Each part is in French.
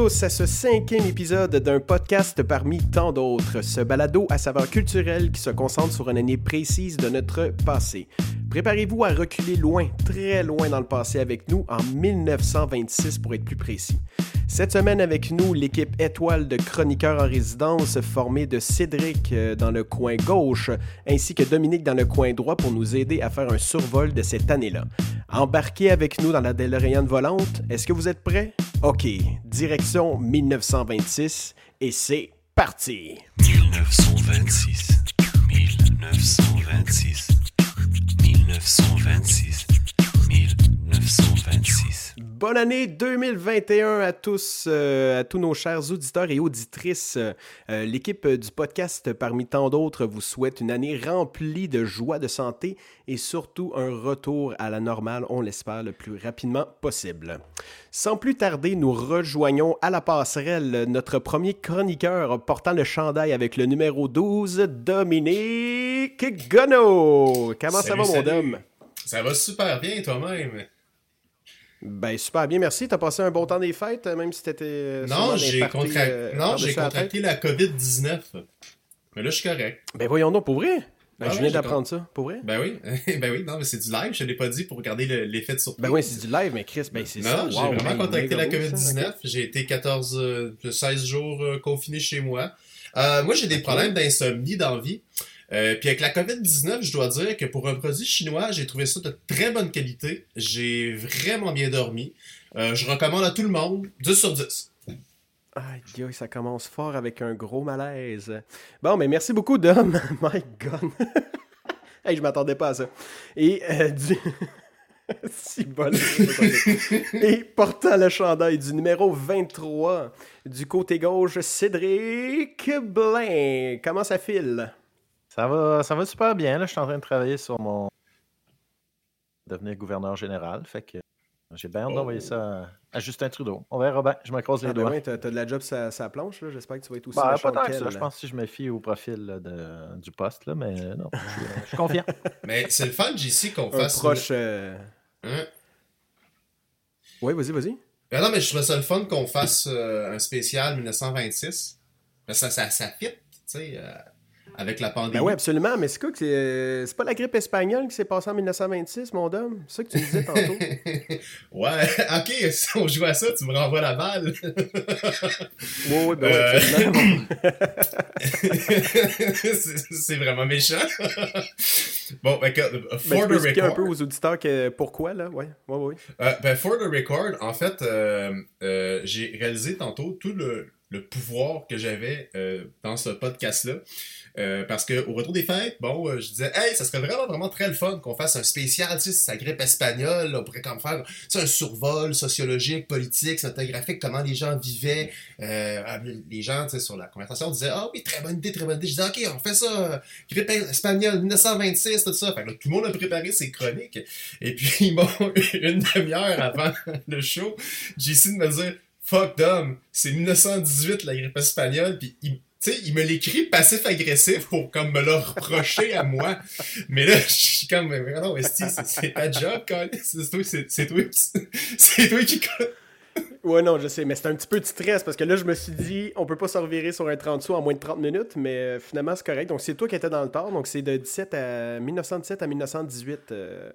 à ce cinquième épisode d'un podcast parmi tant d'autres, ce balado à saveur culturelle qui se concentre sur une année précise de notre passé. Préparez-vous à reculer loin, très loin dans le passé avec nous, en 1926 pour être plus précis. Cette semaine avec nous, l'équipe étoile de chroniqueurs en résidence formée de Cédric euh, dans le coin gauche ainsi que Dominique dans le coin droit pour nous aider à faire un survol de cette année-là. Embarquez avec nous dans la DeLorean volante. Est-ce que vous êtes prêts? OK, direction 1926 et c'est parti! 1926, 1926, 1926, 1926. Bonne année 2021 à tous, euh, à tous nos chers auditeurs et auditrices. Euh, L'équipe du podcast, parmi tant d'autres, vous souhaite une année remplie de joie, de santé et surtout un retour à la normale, on l'espère, le plus rapidement possible. Sans plus tarder, nous rejoignons à la passerelle notre premier chroniqueur portant le chandail avec le numéro 12, Dominique Gonneau. Comment ça va, mon salut. dame? Ça va super bien toi-même. Ben super bien, merci. T'as passé un bon temps des fêtes, euh, même si t'étais. euh, Non, j'ai contra- euh, j'ai la contracté la COVID-19. Mais là, je suis correct. Ben voyons donc, pour vrai? Ben, Ah je viens d'apprendre ça, pour vrai? Ben oui, ben oui, non, mais c'est du live, je ne l'ai pas dit pour regarder le- l'effet de surprise. Ben oui, c'est du live, mais Chris, ben c'est ça. Non, j'ai vraiment hey, contacté la méga beau, ça, COVID-19. ok. J'ai été 14, euh, 16 jours euh, confiné chez moi. Euh, moi, j'ai des problèmes d'insomnie dans la vie. Euh, puis avec la COVID-19, je dois dire que pour un produit chinois, j'ai trouvé ça de très bonne qualité. J'ai vraiment bien dormi. Euh, je recommande à tout le monde. 10 sur 10. Aïe, ça commence fort avec un gros malaise. Bon, mais merci beaucoup, Dom. My God. hey, je m'attendais pas à ça. Et euh, du. si bon. Et portant le chandail du numéro 23 du côté gauche, Cédric Blain. Comment ça file? Ça va, ça va super bien. Là, je suis en train de travailler sur mon devenir gouverneur général. Fait que j'ai bien hâte Oh. d'envoyer ça à, Justin Trudeau. On verra bien. Je me croise les Ah, ben doigts. ouais, t'as t'as de la job sa, sa planche, là. J'espère que tu vas être aussi Bah, pas tant que ça. Je pense que si je me fie au profil là, de- du poste, là, mais non, je suis, je suis confiant. Mais c'est le fun, JC, qu'on Un fasse. proche. euh, Hein? Oui, vas-y, vas-y. Ben non, mais je trouvais ça le fun qu'on fasse euh, un spécial 1926. Ben ça, ça, ça fit, tu sais, euh, avec la pandémie. Ben oui, absolument, mais c'est quoi que c'est. euh, C'est pas la grippe espagnole qui s'est passée en 1926, mon dame? C'est ça que tu me disais tantôt? ouais, ok, si on joue à ça, tu me renvoies la balle. Oui, oui, ben Euh. c'est vraiment méchant. bon, ben, que- Ben, for peux the expliquer un record. peu aux auditeurs que, pourquoi, là? Ouais, ouais, ouais. Euh, ben, for the record, en fait, euh, euh, j'ai réalisé tantôt tout le, le pouvoir que j'avais euh, dans ce podcast-là. Euh, parce que au retour des fêtes, bon, euh, je disais, hey, ça serait vraiment, vraiment très le fun qu'on fasse un spécial, tu sais, si ça grippe espagnole, on pourrait comme faire, un survol sociologique, politique, cinématographique, comment les gens vivaient, euh, ah, les gens, tu sais, sur la conversation disaient, ah oui, très bonne idée, très bonne idée. Je disais, ok, on fait ça, euh, grippe espagnole, 1926, tout ça. Fait que là, tout le monde a préparé ses chroniques. Et puis, une demi-heure avant le show, essayé de me dire Fuck Dom, c'est 1918 la grippe espagnole, puis il, sais, il me l'écrit passif-agressif pour comme me le reprocher à moi. Mais là, je suis comme, mais non, c'est- ta job. C'est toi, c'est toi, toi qui. Ouais, non, je sais, mais c'est un petit peu de stress parce que là, je me suis dit, on peut pas se revirer sur un 30 sous en moins de 30 minutes, mais euh, finalement, c'est correct. Donc, c'est toi qui étais dans le tort. Donc, c'est de 17 à 1917 à 1918, euh,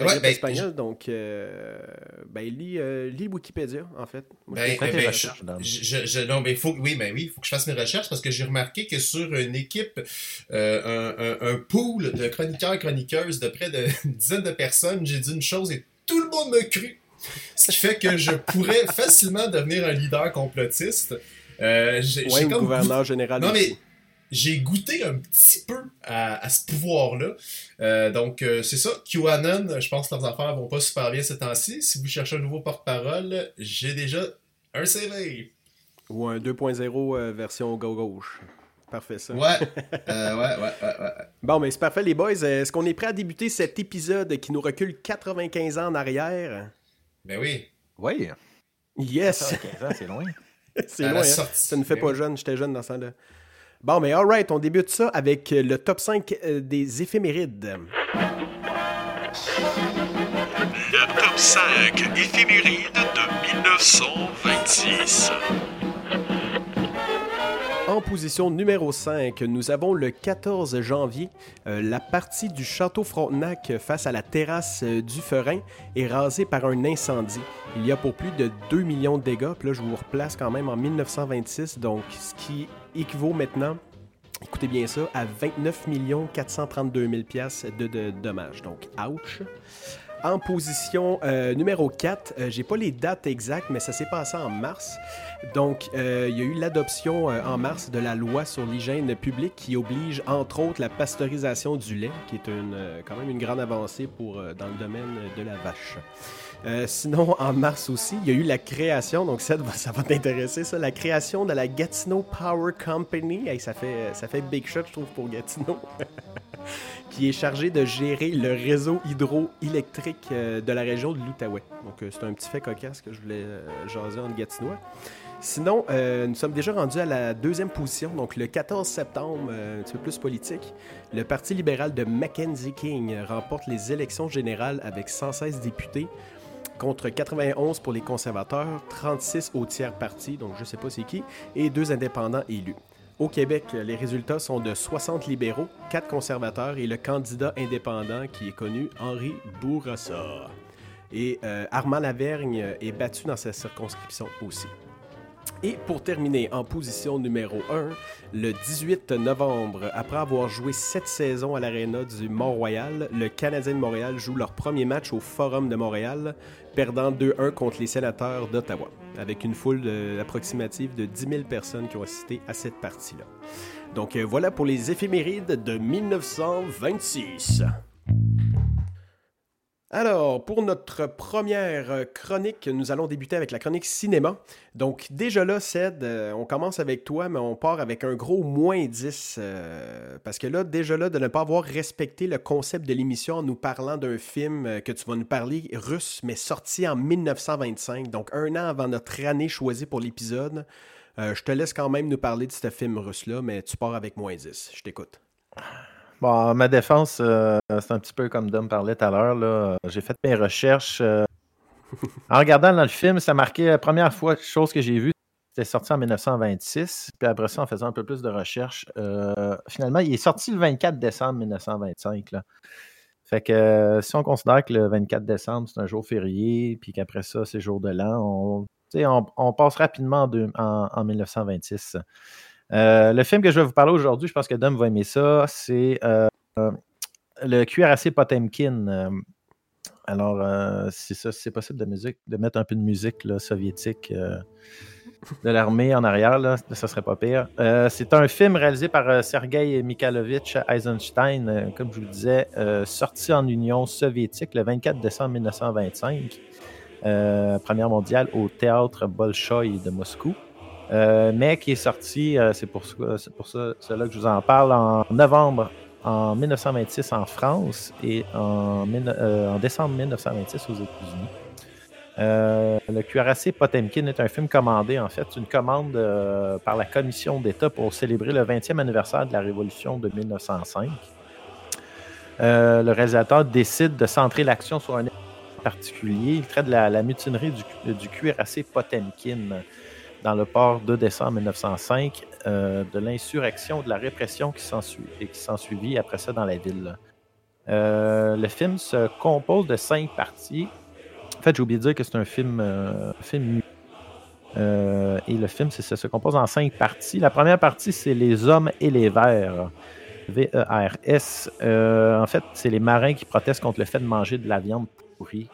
Ouais, ben, espagnole. Donc, euh, ben, lis, euh, lis Wikipédia, en fait. Moi, je Ben, tes ben, recherches, Dom. je, je- je- non, mais faut, oui, ben oui, faut que je fasse mes recherches parce que j'ai remarqué que sur une équipe, euh, un, un, un pool de chroniqueurs chroniqueuses de près d'une dizaine de personnes, j'ai dit une chose et tout le monde me cru. Ce qui fait que je pourrais facilement devenir un leader complotiste. Euh, j'ai Ouais, comme gouverneur général. non, mais j'ai goûté un petit peu à, à ce pouvoir-là. Euh, donc, euh, c'est ça. QAnon, je pense que leurs affaires vont pas super bien ces temps-ci. Si vous cherchez un nouveau porte-parole, j'ai déjà un CV. Ou un 2.0 euh, version go-gauche. Parfait, ça. Ouais. Euh, ouais, ouais, ouais, ouais. Bon, mais c'est parfait, les boys. Est-ce qu'on est prêt à débuter cet épisode qui nous recule 95 ans en arrière? Ben oui. Oui. Yes! Ça, 15 ans, c'est loin. C'est loin, hein? Ça ne fait Ben pas oui. jeune, j'étais jeune dans ce temps-là. Bon, mais alright, on débute ça avec le top 5 euh, des éphémérides. Le top 5 éphéméride de 1926. 1926. En position numéro 5, nous avons le 14 janvier, euh, la partie du château Frontenac face à la terrasse euh, du Ferin est rasée par un incendie. Il y a pour plus de 2 millions de dégâts. Là, je vous replace quand même en 1926, donc ce qui équivaut maintenant, écoutez bien ça, à 29 432 000 pièces de, de dommages. Donc, ouch. En position euh, numéro 4, euh, j'ai pas les dates exactes, mais ça s'est passé en mars. Donc, euh, il y a eu l'adoption euh, en mars de la loi sur l'hygiène publique qui oblige, entre autres, la pasteurisation du lait, qui est une, quand même une grande avancée pour, dans le domaine de la vache. Sinon, en mars aussi, il y a eu la création, donc ça, ça va t'intéresser, ça, la création de la Gatineau Power Company. Hey, ça, fait, ça fait big shot, je trouve, pour Gatineau. qui est chargé de gérer le réseau hydroélectrique euh, de la région de l'Outaouais. Donc, euh, c'est un petit fait cocasse que je voulais euh, jaser en Gatinois. Sinon, nous sommes déjà rendus à la deuxième position. Donc, le 14 septembre, euh, un petit peu plus politique, le Parti libéral de Mackenzie King remporte les élections générales avec 116 députés contre 91 pour les conservateurs, 36 au tiers parti, donc je ne sais pas c'est qui, et deux indépendants élus. Au Québec, les résultats sont de 60 libéraux, 4 conservateurs et le candidat indépendant qui est connu, Henri Bourassa. Et euh, Armand Lavergne est battu dans sa circonscription aussi. Et pour terminer, en position numéro 1, le 18 novembre, après avoir joué sept saisons à l'Arena du Mont-Royal, le Canadien de Montréal joue leur premier match au Forum de Montréal, perdant 2-1 contre les sénateurs d'Ottawa, avec une foule de- approximative de 10 000 personnes qui ont assisté à cette partie-là. Donc euh, voilà pour les éphémérides de 1926. Alors, pour notre première euh, chronique, nous allons débuter avec la chronique cinéma. Donc, déjà là, Ced, euh, on commence avec toi, mais on part avec un gros moins 10. euh, parce que là, déjà là, de ne pas avoir respecté le concept de l'émission en nous parlant d'un film que tu vas nous parler russe, mais sorti en 1925, donc un an avant notre année choisie pour l'épisode. Je te laisse quand même nous parler de ce film russe-là, mais tu pars avec moins 10. Je t'écoute. Bon, ma défense, euh, c'est un petit peu comme Dom parlait tout à l'heure. J'ai fait mes recherches. euh, en regardant dans le film, ça marquait la première fois, chose que j'ai vue, c'était sorti en 1926. Puis après ça, en faisant un peu plus de recherches, euh, finalement, il est sorti le 24 décembre 1925. Là. Fait que si on considère que le 24 décembre, c'est un jour férié, puis qu'après ça, c'est jour de l'an, on, passe rapidement en, deux- en- en 1926. Euh, le film que je vais vous parler aujourd'hui, je pense que Dom va aimer ça, c'est euh, euh, le cuirassé Potemkin. Alors, euh, c'est ça, c'est possible de, mettre un peu de musique soviétique de l'armée en arrière, là, ça serait pas pire. C'est un film réalisé par Sergei Mikhailovich Eisenstein, comme je vous le disais, sorti en Union soviétique le 24 décembre 1925, euh, Première mondiale au théâtre Bolchoï de Moscou. Euh, mais qui est sorti, euh, c'est pour, ça- cela que je vous en parle, en novembre en 1926 en France et en, euh, décembre 1926 aux États-Unis. Euh, le cuirassé Potemkin est un film commandé, en fait, une commande par la Commission d'État pour célébrer le 20e anniversaire de la Révolution de 1905. Euh, le réalisateur décide de centrer l'action sur un particulier. Il traite de la, mutinerie du, du cuirassé Potemkin dans le port de décembre 1905, euh, de l'insurrection, de la répression qui s'ensuit- et qui s'ensuivit après ça dans la ville. Euh, le film se compose de cinq parties. En fait, j'ai oublié de dire que c'est un film, euh. Euh, et le film ça se compose en cinq parties. La première partie, c'est Les Hommes et les Vers. V-E-R-S. En fait, c'est les marins qui protestent contre le fait de manger de la viande pourrie.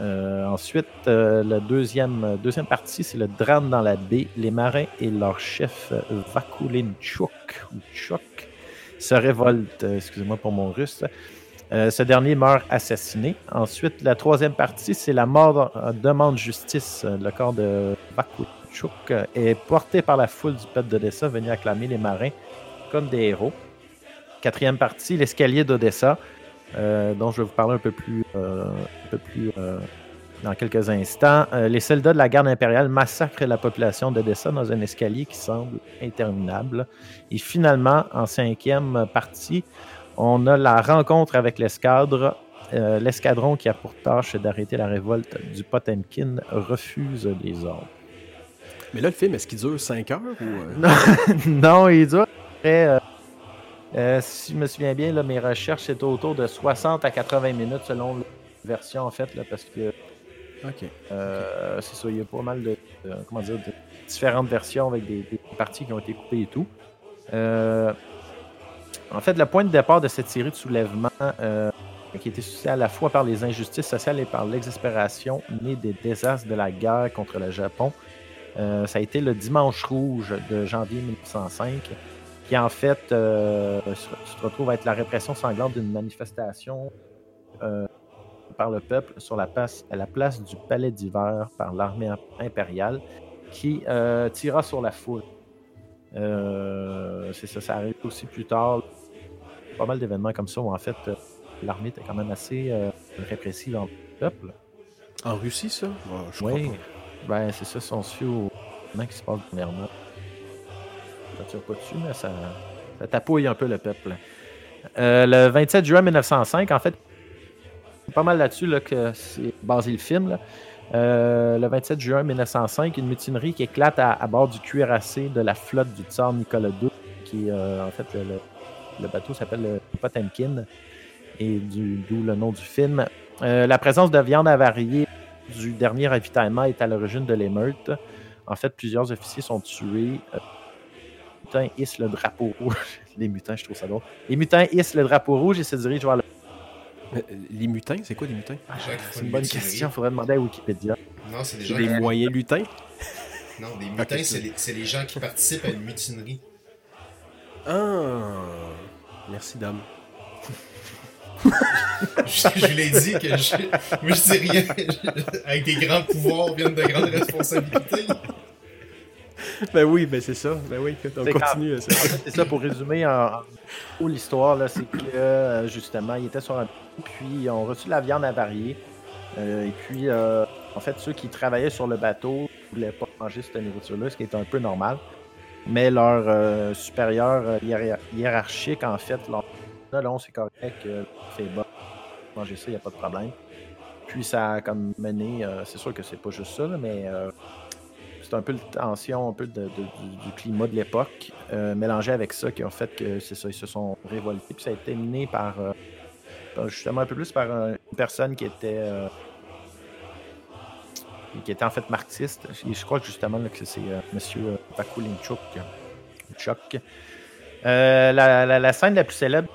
Euh, ensuite, euh, la deuxième, partie, c'est le drame dans la baie. Les marins et leur chef euh, Vakulinchuk ou Chuk se révoltent. Excusez-moi pour mon russe. Ce dernier meurt assassiné. Ensuite, la troisième partie, c'est la mort demande justice. Le corps de Vakulinchuk est porté par la foule du peuple d'Odessa venu acclamer les marins comme des héros. Quatrième partie, l'escalier d'Odessa, dont je vais vous parler un peu plus, euh, un peu plus euh, dans quelques instants. Euh, les soldats de la garde impériale massacrent la population d'Odessa dans un escalier qui semble interminable. Et finalement, en cinquième partie, on a la rencontre avec l'escadre. Euh, L'escadron qui a pour tâche d'arrêter la révolte du Potemkin refuse les ordres. Mais là, le film, est-ce qu'il dure 5 heures ou. euh, Non, non, il dure. Après, euh, si je me souviens bien, là, mes recherches, c'était autour de 60 à 80 minutes selon la version, en fait, là, parce que Ok. euh, c'est ça, il y a pas mal de, de- comment dire, de différentes versions avec des, des parties qui ont été coupées et tout. Euh, en fait, le point de départ de cette série de soulèvements, qui était suscité à la fois par les injustices sociales et par l'exaspération née des désastres de la guerre contre le Japon, ça a été le Dimanche Rouge de janvier 1905, qui en fait euh, se, se retrouve à être la répression sanglante d'une manifestation euh, par le peuple sur la place, à la place du Palais d'hiver par l'armée impériale, qui euh, tira sur la foule. Euh, c'est ça, ça arrive aussi plus tard. Pas mal d'événements comme ça où en fait euh, l'armée était quand même assez répressive en peuple. En Russie, ça? Je crois Oui, pas. ben c'est ça, si on fie au événement qui se passe dernièrement. Ça tire pas dessus, mais ça, tapouille un peu le peuple. Euh, le 27 juin 1905, en fait, pas mal là-dessus là, que c'est basé le film. Euh, le 27 juin 1905, une mutinerie qui éclate à, bord du cuirassé de la flotte du tsar Nicolas II, qui euh, en fait le, bateau s'appelle le Potemkin, et d'où le nom du film. Euh, la présence de viande avariée du dernier ravitaillement est à l'origine de l'émeute. En fait, plusieurs officiers sont tués. Les mutins hissent le drapeau rouge. Les mutins, je trouve ça drôle. Les mutins hissent le drapeau rouge et se dirigent vers le. Euh, Les mutins, c'est quoi les mutins Les font C'est une bonne mutinerie. question, il faudrait demander à Wikipédia. Non, c'est des gens des qui... moyens lutins? Non, des mutins, c'est- c'est les... les gens qui participent à une mutinerie. Ah Merci, Dom. je, je vous l'ai dit que je... Moi, je dis rien. Avec des grands pouvoirs viennent de grandes responsabilités. Ben oui, ben c'est ça. Ben oui, on continue. ça. c'est ça pour résumer en, en l'histoire, là, c'est que euh, justement, ils étaient sur un puis ils ont reçu de la viande avariée. Euh, et puis, euh, en fait, ceux qui travaillaient sur le bateau ne voulaient pas manger cette nourriture-là, ce qui est un peu normal. Mais leur euh, supérieur hiérar- hiérarchique, en fait, leur non, non, c'est correct, c'est bon, manger ça, il n'y a pas de problème. Puis ça a comme mené, c'est sûr que c'est pas juste ça, là, mais un peu la tension un peu du, climat de l'époque, euh, mélangé avec ça, qui ont fait que c'est ça, ils se sont révoltés. Puis ça a été mené par, euh, justement un peu plus par euh, une personne qui était euh, qui était en fait marxiste. Et je crois justement que c'est euh, Bakulinchuk. Chuk. La, la- la scène la plus célèbre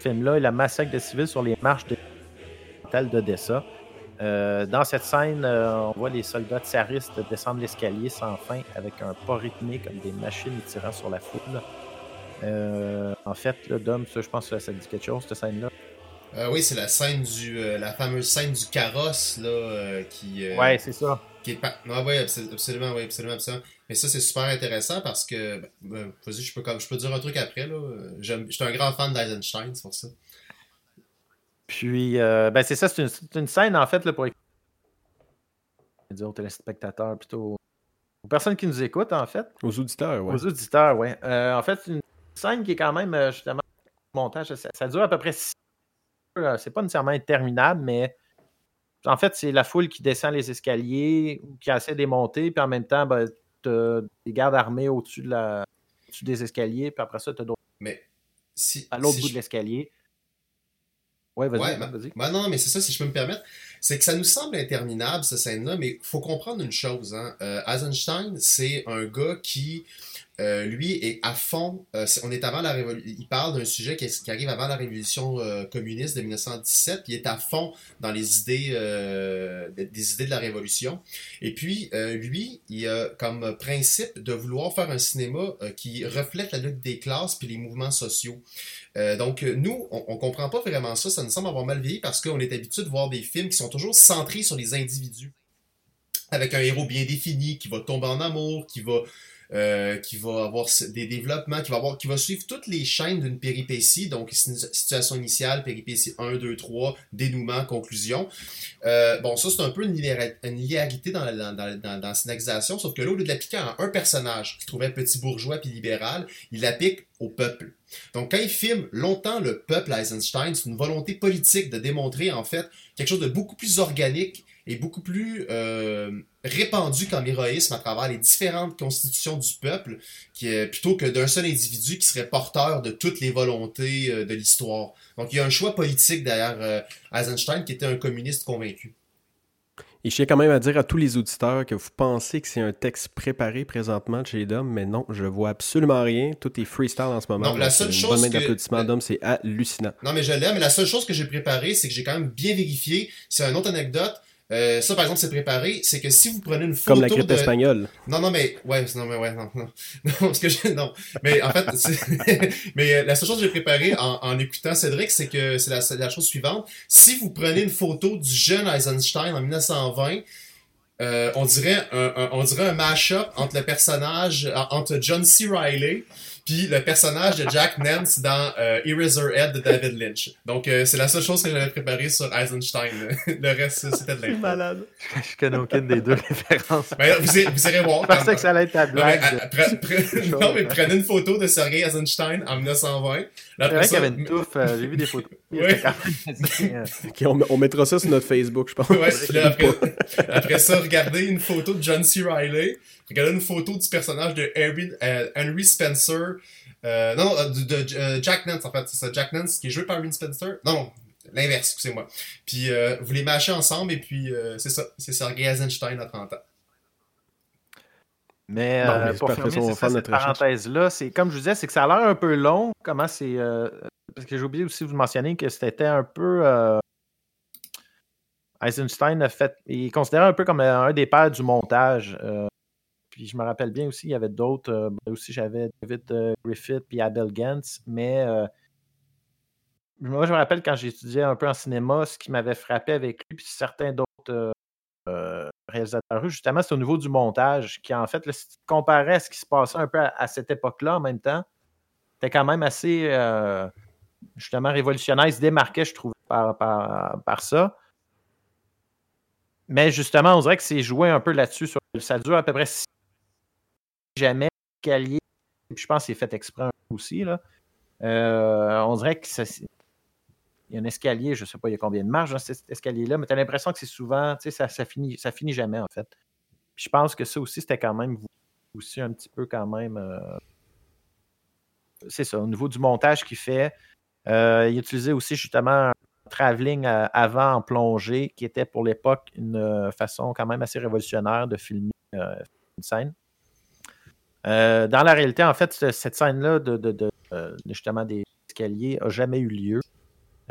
du film-là est le massacre de civils sur les marches de d'Odessa. Euh, dans cette scène, euh, on voit les soldats tsaristes descendre l'escalier sans fin avec un pas rythmé comme des machines tirant sur la foule. Euh, en fait, là, Dom, ça, je pense que ça dit quelque chose, cette scène-là? Oui, c'est la scène du... la fameuse scène du carrosse, là, qui... Ouais, c'est ça. Qui est pas... ouais, ouais, abso- absolument, oui, absolument, absolument. Mais ça, c'est super intéressant parce que, ben, ben, vas-y, je peux, comme, je peux dire un truc après, là. J'aime- J'étais un grand fan d'Eisenstein, c'est pour ça. Puis, euh, ben, c'est ça, c'est une, c'est une scène, en fait, là, pour dire aux téléspectateurs, plutôt aux personnes qui nous écoutent, en fait. Aux auditeurs, ouais. Aux auditeurs, oui. en fait, c'est une scène qui est quand même, euh, justement, montage, ça, ça dure à peu près six heures. C'est pas nécessairement interminable, mais en fait, c'est la foule qui descend les escaliers ou qui essaie de les monter, puis en même temps, ben, t'as des gardes armés au-dessus de la, au-dessus des escaliers, puis après ça, t'as d'autres Mais si. à l'autre si bout je- de l'escalier. Ouais, vas-y, Ouais, vas-y. ben, ben non, mais c'est ça, si je peux me permettre. C'est que ça nous semble interminable, cette scène-là, mais faut comprendre une chose. Hein. Euh, Eisenstein, c'est un gars qui, euh, lui, est à fond. euh, on est avant la révolution. Il parle d'un sujet qui, arrive avant la révolution euh, communiste de 1917, puis il est à fond dans les idées, des- idées de la révolution. Et puis, lui, il a comme principe de vouloir faire un cinéma qui reflète la lutte des classes puis les mouvements sociaux. Donc, nous, on, on comprend pas vraiment ça. Ça nous semble avoir mal vieilli parce qu'on est habitué de voir des films qui sont toujours centrés sur les individus. Avec un héros bien défini, qui va tomber en amour, qui va, euh, qui va avoir des développements, qui va, avoir, qui va suivre toutes les chaînes d'une péripétie. Donc, si- situation initiale, péripétie 1, 2, 3, dénouement, conclusion. Euh, bon, ça, c'est un peu une, linéari- une linéarité dans la, dans, dans, dans, la sauf que là, au lieu de l'appliquer à un personnage qui trouvait petit bourgeois puis libéral, il l'applique au peuple. Donc, quand il filme longtemps le peuple Eisenstein, c'est une volonté politique de démontrer, en fait, quelque chose de beaucoup plus organique est beaucoup plus euh, répandu comme héroïsme à travers les différentes constitutions du peuple, qui est, plutôt que d'un seul individu qui serait porteur de toutes les volontés euh, de l'histoire. Donc il y a un choix politique derrière euh, Eisenstein qui était un communiste convaincu. Et je tiens quand même à dire à tous les auditeurs que vous pensez que c'est un texte préparé présentement de chez Dom, mais non, je vois absolument rien. Tout est freestyle en ce moment. Non, la seule une chose bonne main que- d'applaudissement Dom, c'est hallucinant. Non, mais je l'aime. Mais la seule chose que j'ai préparée, c'est que j'ai quand même bien vérifié. C'est une autre anecdote. Euh, ça, par exemple, c'est préparé. C'est que si vous prenez une photo Comme la grippe de... espagnole. Non, non, mais ouais, non, mais ouais, non, non, non, parce que je, non, mais en fait, mais euh, la seule chose que j'ai préparée en, en écoutant Cédric, c'est que c'est la, chose suivante. Si vous prenez une photo du jeune Eisenstein en 1920, euh, on dirait un, un- on dirait un mash-up entre le personnage en- entre John C. Riley puis le personnage de Jack Nance dans euh, Eraserhead de David Lynch. Donc euh, c'est la seule chose que j'avais préparée sur Eisenstein. Le reste c'était de l'info. malade. Je connais aucune des deux références. Ben, vous, irez- vous irez voir. Je pensais que ça allait être ta Non mais, blague. à- pre- pre- non, mais prenez une photo de Sergei Eisenstein en 1920. Là, C'est vrai qu'il y avait une touffe. euh, J'ai vu des photos. Euh, Ok, on, on mettra ça sur notre Facebook, je pense. Ouais, puis là, après, après ça, regardez une photo de John C. Riley. Regardez une photo du personnage de Henry, euh, Henry Spencer. Euh, non, de, de, euh, Jack Nance, en fait. C'est ça, Jack Nance qui est joué par Henry Spencer. Non, non, l'inverse, excusez-moi. Puis euh, vous les mâchez ensemble et puis euh, c'est ça. C'est Sergei Eisenstein à 30 ans. Mais, euh, mais pour fermer c'est ça, cette parenthèse-là, c'est comme je vous disais, c'est que ça a l'air un peu long. Comment c'est. euh, parce que j'ai oublié aussi de vous mentionner que c'était un peu. euh, Eisenstein a fait. Il est considéré un peu comme un des pères du montage. puis je me rappelle bien aussi, il y avait d'autres. ben aussi, j'avais David Griffith puis Abel Gantz. Mais moi, je me rappelle quand j'étudiais un peu en cinéma, ce qui m'avait frappé avec lui, puis certains d'autres réalisateurs, justement, c'est au niveau du montage, qui en fait, là, si tu comparais à ce qui se passait un peu à, cette époque-là en même temps, c'était quand même assez, euh, justement, révolutionnaire. Se démarquait, je trouve, par, par, par ça. Mais justement, on dirait que c'est joué un peu là-dessus. Ça dure à peu près six jamais escalier. Puis je pense que c'est fait exprès aussi. Là. Euh, on dirait que ça, il y a un escalier, je ne sais pas il y a combien de marches dans cet escalier-là, mais tu as l'impression que c'est souvent, tu sais, ça, ça, finit, ça finit jamais en fait. Je pense que ça aussi, c'était quand même aussi un petit peu quand même. euh, c'est ça, au niveau du montage qu'il fait. euh, il utilisait aussi justement un travelling euh, avant en plongée, qui était pour l'époque une façon quand même assez révolutionnaire de filmer une scène. Dans la réalité, en fait, ce- cette scène-là de, justement des escaliers n'a jamais eu lieu.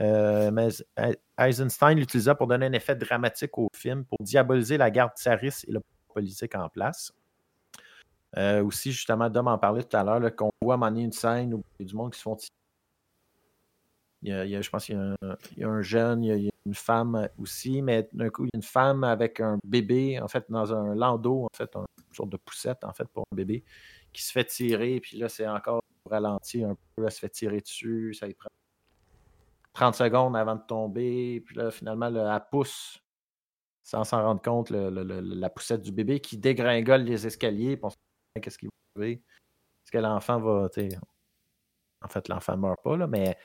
Euh, mais E- Eisenstein l'utilisa pour donner un effet dramatique au film, pour diaboliser la garde tsariste et le politique en place. Euh, aussi, justement, Dom en parlait tout à l'heure, qu'on voit donné une scène où il y a du monde qui se font tirer. Il y a- il y a- je pense qu'il y a, un, jeune, il y a, il y a une femme aussi, mais d'un coup, il y a une femme avec un bébé, en fait, dans un landau, en fait, un- une sorte de poussette, en fait, pour un bébé, qui se fait tirer, puis là, c'est encore ralenti un peu, elle se fait tirer dessus, ça y prend 30 secondes avant de tomber, puis là, finalement, là, elle pousse, sans s'en rendre compte, le- le- le- la poussette du bébé qui dégringole les escaliers, puis on se dit, qu'est-ce qui va arriver? Est-ce que l'enfant va, en fait, l'enfant ne meurt pas, là, mais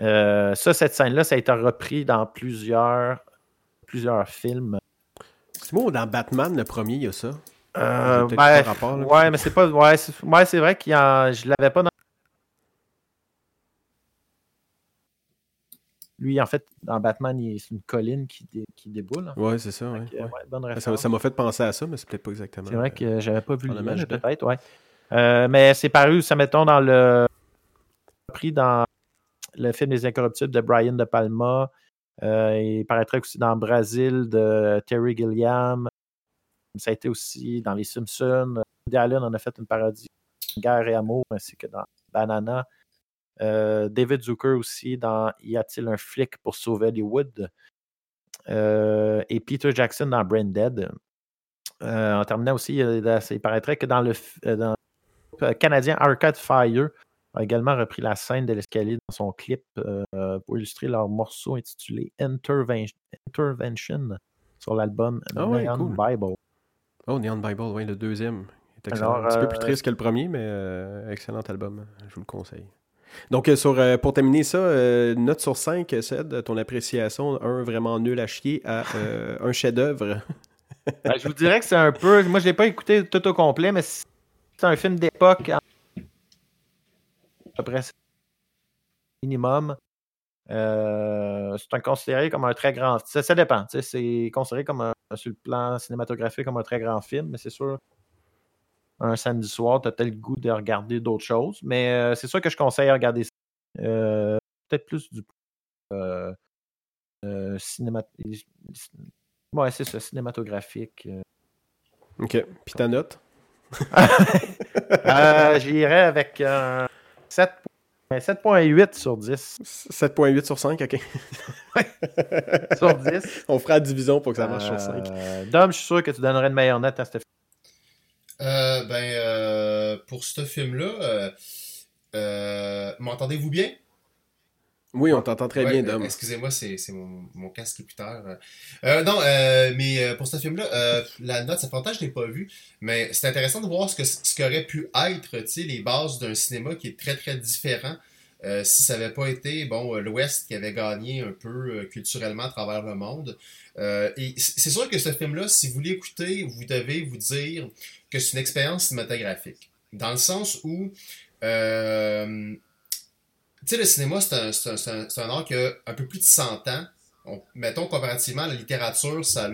euh, ça, cette scène-là, ça a été repris dans plusieurs, plusieurs films. C'est moi, dans Batman, le premier, il y a ça. Euh, ben, pas rapport, là. ouais, mais c'est pas. Ouais, c'est ouais, vrai qu'il en, je l'avais pas dans. Lui, en fait, dans Batman, c'est une colline qui, dé- qui déboule. hein. Ouais, c'est ça, ouais. Fait que, ouais. ouais, bonne Ça- m'a fait penser à ça, mais c'est peut-être pas exactement. C'est vrai que j'avais pas vu mais de- peut-être, ouais. Euh, mais c'est paru, ça mettons, dans le. pris dans le film Les Incorruptibles de Brian De Palma. Euh, il paraîtrait aussi dans Brasil de Terry Gilliam. Ça a été aussi dans Les Simpsons. Woody Allen en a fait une parodie. Guerre et amour, ainsi que dans Banana. Euh, David Zucker aussi dans Y a-t-il un flic pour sauver Hollywood? Euh, et Peter Jackson dans Brain Dead. Euh, en terminant aussi, il, a- il paraîtrait que dans le, euh, dans canadien Arcade Fire a également repris la scène de l'escalier dans son clip euh, pour illustrer leur morceau intitulé Intervention, Intervention sur l'album Ah Neon cool. Bible. Oh, Neon Bible, oui, le deuxième. est excellent. Alors, un petit peu euh, plus triste que le premier, mais euh, excellent album. Je vous le conseille. Donc, euh, sur, euh, pour terminer ça, euh, note sur 5, Ced, ton appréciation, un vraiment nul à chier à euh, un chef-d'œuvre. Ben, je vous dirais que c'est un peu. Moi, je l'ai pas écouté tout au complet, mais c'est un film d'époque. hein. À peu près minimum. C'est un- considéré comme un très grand. Ça, ça dépend. C'est considéré comme un, sur le plan cinématographique comme un très grand film, mais c'est sûr. Un samedi soir, tu as peut-être le goût de regarder d'autres choses. Mais euh, c'est sûr que je conseille à regarder ça. Euh, peut-être plus du euh, euh, cinéma... Ouais, c'est ça, cinématographique. euh. OK. Puis ta note? J'irais avec un 7 un 7.8 sur 10. 7.8 sur 5, OK. Sur 10. On fera la division pour que ça marche sur 5. Euh, Dom, je suis sûr que tu donnerais une meilleure note à ce film. Euh, ben, euh, pour ce film-là, euh, m'entendez-vous bien? Oui, on t'entend très Ouais, bien, Dom. Excusez-moi, c'est c'est mon, mon casque écouteur. non, mais pour ce film-là, euh, la note, ça fait longtemps je l'ai pas vu, mais c'est intéressant de voir ce que ce qu'aurait pu être, les bases d'un cinéma qui est très très différent. euh, si ça n'avait pas été bon l'Ouest qui avait gagné un peu euh, culturellement à travers le monde. Euh, et c'est sûr que ce film-là, si vous l'écoutez, vous devez vous dire que c'est une expérience cinématographique. Dans le sens où euh, tu sais, le cinéma, c'est un, un, un, art qui a un peu plus de 100 ans. On- mettons, comparativement la littérature, ça a,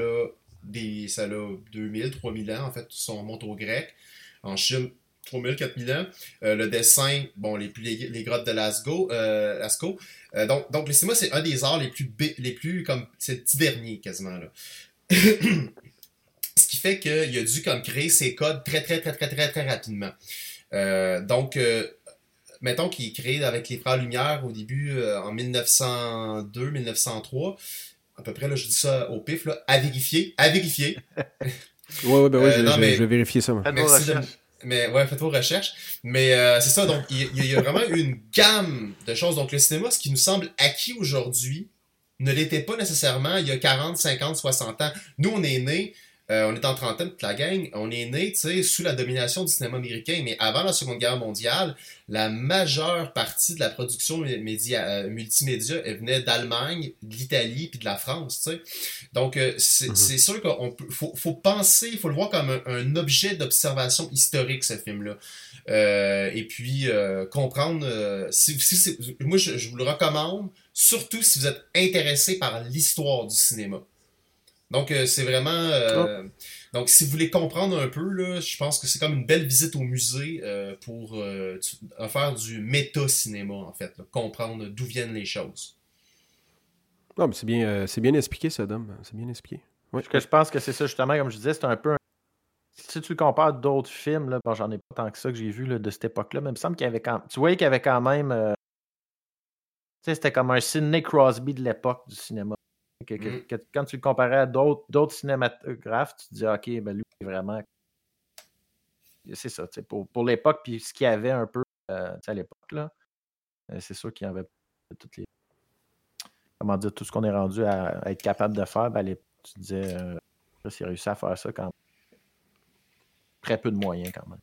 des, ça a 2000, 3000 ans, en fait, si on monte au grec. En Chine, 3000, 4000 ans. Euh, le dessin, bon, les, les, grottes de Lascaux. Euh, Lascaux. Donc, donc, le cinéma, c'est un des arts les plus, les plus comme, c'est le petit dernier, quasiment, là. Fait qu'il a dû comme créer ses codes très, très, très, très, très, très rapidement. Euh, donc, euh, mettons qu'il est créé avec les Frères Lumière au début, euh, en 1902, 1903. À peu près, là, je dis ça au pif, là, à vérifier, à vérifier. Oui, oui, ben oui, Euh, je, non, je- mais- je vais vérifier ça. moi. Merci de-. Mais ouais, faites vos recherches. Mais euh, c'est ça, donc il il y, a vraiment une gamme de choses. Donc le cinéma, ce qui nous semble acquis aujourd'hui, ne l'était pas nécessairement il y a 40, 50, 60 ans. Nous, on est nés, euh, on est en trentaine toute la gang, on est nés, tu sais, sous la domination du cinéma américain, mais avant la Seconde Guerre mondiale, la majeure partie de la production média, euh, multimédia elle venait d'Allemagne, de l'Italie puis de la France, tu sais. Donc euh, c'est Mhm. c'est sûr qu'il faut, faut penser, il faut le voir comme un, un objet d'observation historique ce film-là. Euh, et puis euh, comprendre euh, si, si moi je, je vous le recommande surtout si vous êtes intéressé par l'histoire du cinéma donc euh, c'est vraiment euh, donc si vous voulez comprendre un peu là je pense que c'est comme une belle visite au musée euh, pour euh, tu- faire du méta-cinéma en fait là, comprendre d'où viennent les choses Non, mais c'est bien, euh, c'est bien expliqué, ça, Dom. C'est bien expliqué. Oui. Parce que je pense que c'est ça, justement, comme je disais, c'est un peu. un- Si tu le compares à d'autres films, là, bon, j'en ai pas tant que ça que j'ai vu là, de cette époque-là, mais il me semble qu'il y avait quand Tu voyais qu'il y avait quand même. euh, Tu sais, c'était comme un Sidney Crosby de l'époque du cinéma. Que- que- Mm. que- quand tu le comparais à d'autres cinématographes, tu te dis, OK, ben lui, il est vraiment. C'est ça, pour, pour l'époque, puis ce qu'il y avait un peu euh, à l'époque, là, euh, c'est sûr qu'il y avait toutes les. Comment dire, tout ce qu'on est rendu à, à être capable de faire, ben, à l'époque, tu te disais, euh, Chris, il a réussi à faire ça quand très peu de moyens quand même.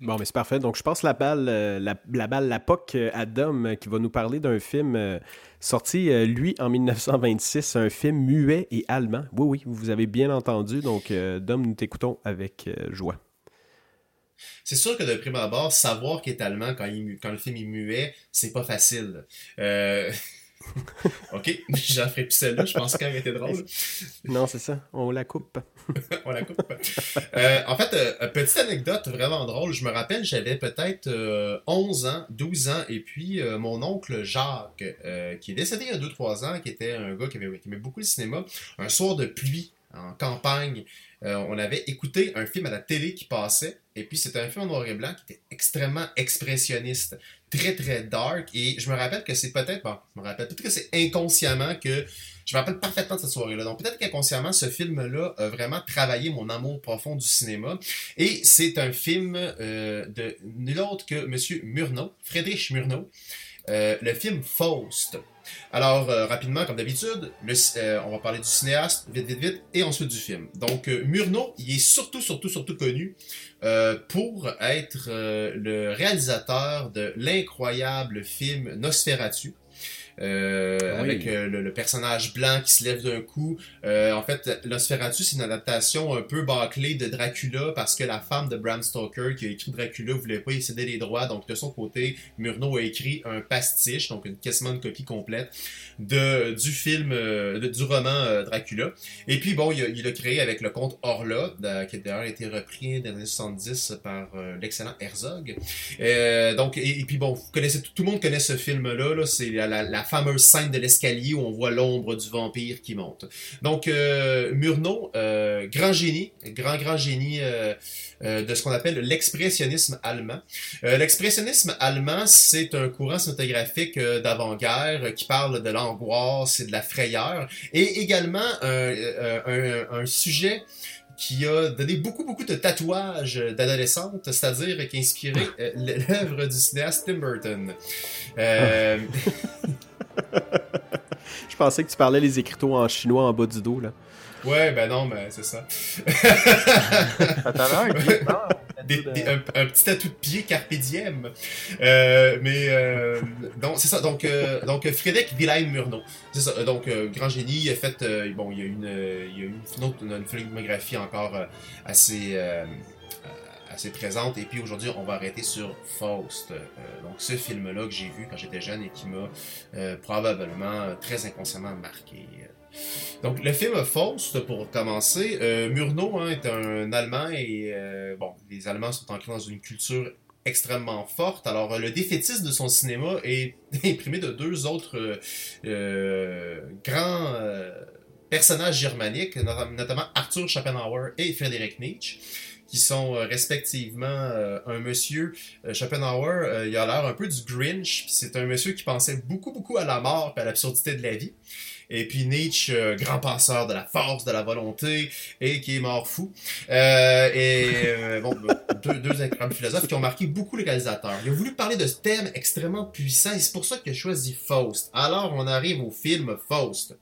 Bon, mais c'est parfait. Donc, je passe la balle, euh, la, la balle, POC euh, à Dom, euh, qui va nous parler d'un film sorti, lui, en 1926, un film muet et allemand. Oui, oui, vous avez bien entendu. Donc, Dom, nous t'écoutons avec joie. C'est sûr que de prime abord, savoir qu'il est allemand quand, quand le film est muet, c'est pas facile. Euh... ok, j'en ferai plus celle-là, je pense qu'elle était drôle. Non, c'est ça. On la coupe. On la coupe. Euh, en fait, euh, petite anecdote vraiment drôle. Je me rappelle, j'avais peut-être euh, 11 ans, 12 ans, et puis euh, mon oncle Jacques, qui est décédé il y a 2-3 ans, qui était un gars qui, avait, qui aimait beaucoup le cinéma, un soir de pluie en campagne, euh, on avait écouté un film à la télé qui passait, et puis c'était un film en noir et blanc qui était extrêmement expressionniste, très très dark, et je me rappelle que c'est peut-être, bon, je me rappelle peut-être que c'est inconsciemment que je me rappelle parfaitement de cette soirée-là. Donc peut-être qu'inconsciemment, ce film-là a vraiment travaillé mon amour profond du cinéma. Et c'est un film euh, de nul autre que M. Murnau, Friedrich Murnau. euh, le film Faust. Alors, euh, rapidement, comme d'habitude, euh, on va parler du cinéaste, vite, vite, vite, et ensuite du film. Donc, euh, Murnau, il est surtout, surtout, surtout connu euh, pour être le réalisateur de l'incroyable film Nosferatu. Euh, Oui. avec euh, le, le personnage blanc qui se lève d'un coup. Euh, en fait, Nosferatu, c'est une adaptation un peu bâclée de Dracula parce que la femme de Bram Stoker qui a écrit Dracula voulait pas y céder les droits. Donc, de son côté, Murnau a écrit un pastiche, donc une quasiment une copie complète de, du film, euh, de- du roman Dracula. Et puis, bon, il a, il a créé avec le conte Orla, qui a d'ailleurs été repris dans les années 70 par l'excellent Herzog. Euh, donc, et, et puis bon, vous connaissez, tout, tout le monde connaît ce film-là. Là, c'est la, la- la fameuse scène de l'escalier où on voit l'ombre du vampire qui monte. Donc, euh, Murnau, euh, grand génie, grand, grand génie euh, euh, de ce qu'on appelle l'expressionnisme allemand. L'expressionnisme allemand, c'est un courant cinématographique d'avant-guerre qui parle de l'angoisse et de la frayeur, et également un, un, un sujet qui a donné beaucoup, beaucoup de tatouages d'adolescentes, c'est-à-dire qui a inspiré l'œuvre du cinéaste Tim Burton. Euh, Je pensais que tu parlais les écriteaux en chinois en bas du dos, là. ouais, ben non, mais c'est ça. Des- des- un, un petit tatou de pied carpe diem. Euh, mais euh, donc c'est ça. Donc euh, donc Frédéric Wilhelm Murnau. C'est ça. Donc euh, grand génie. Il a fait euh, bon. Il y a une euh, il y a une, une autre une filmographie encore euh, assez euh, assez présente. Et puis aujourd'hui, on va arrêter sur Faust. Euh, donc ce film-là que j'ai vu quand j'étais jeune et qui m'a euh, probablement euh, très inconsciemment marqué. Donc le film Faust, pour commencer, euh, Murnau hein, est un Allemand et bon, les Allemands sont ancrés dans une culture extrêmement forte. Alors le défaitisme de son cinéma est imprimé de deux autres grands personnages germaniques, not- notamment Arthur Schopenhauer et Friedrich Nietzsche qui sont euh, respectivement euh, un monsieur euh, Schopenhauer, euh, il a l'air un peu du Grinch, c'est un monsieur qui pensait beaucoup beaucoup à la mort et à l'absurdité de la vie. Et puis Nietzsche, grand penseur de la force, de la volonté, et qui est mort fou. Et bon, deux, deux incroyables philosophes qui ont marqué beaucoup les réalisateurs. Il a voulu parler de ce thème extrêmement puissant, et c'est pour ça qu'il a choisi Faust. Alors on arrive au film Faust.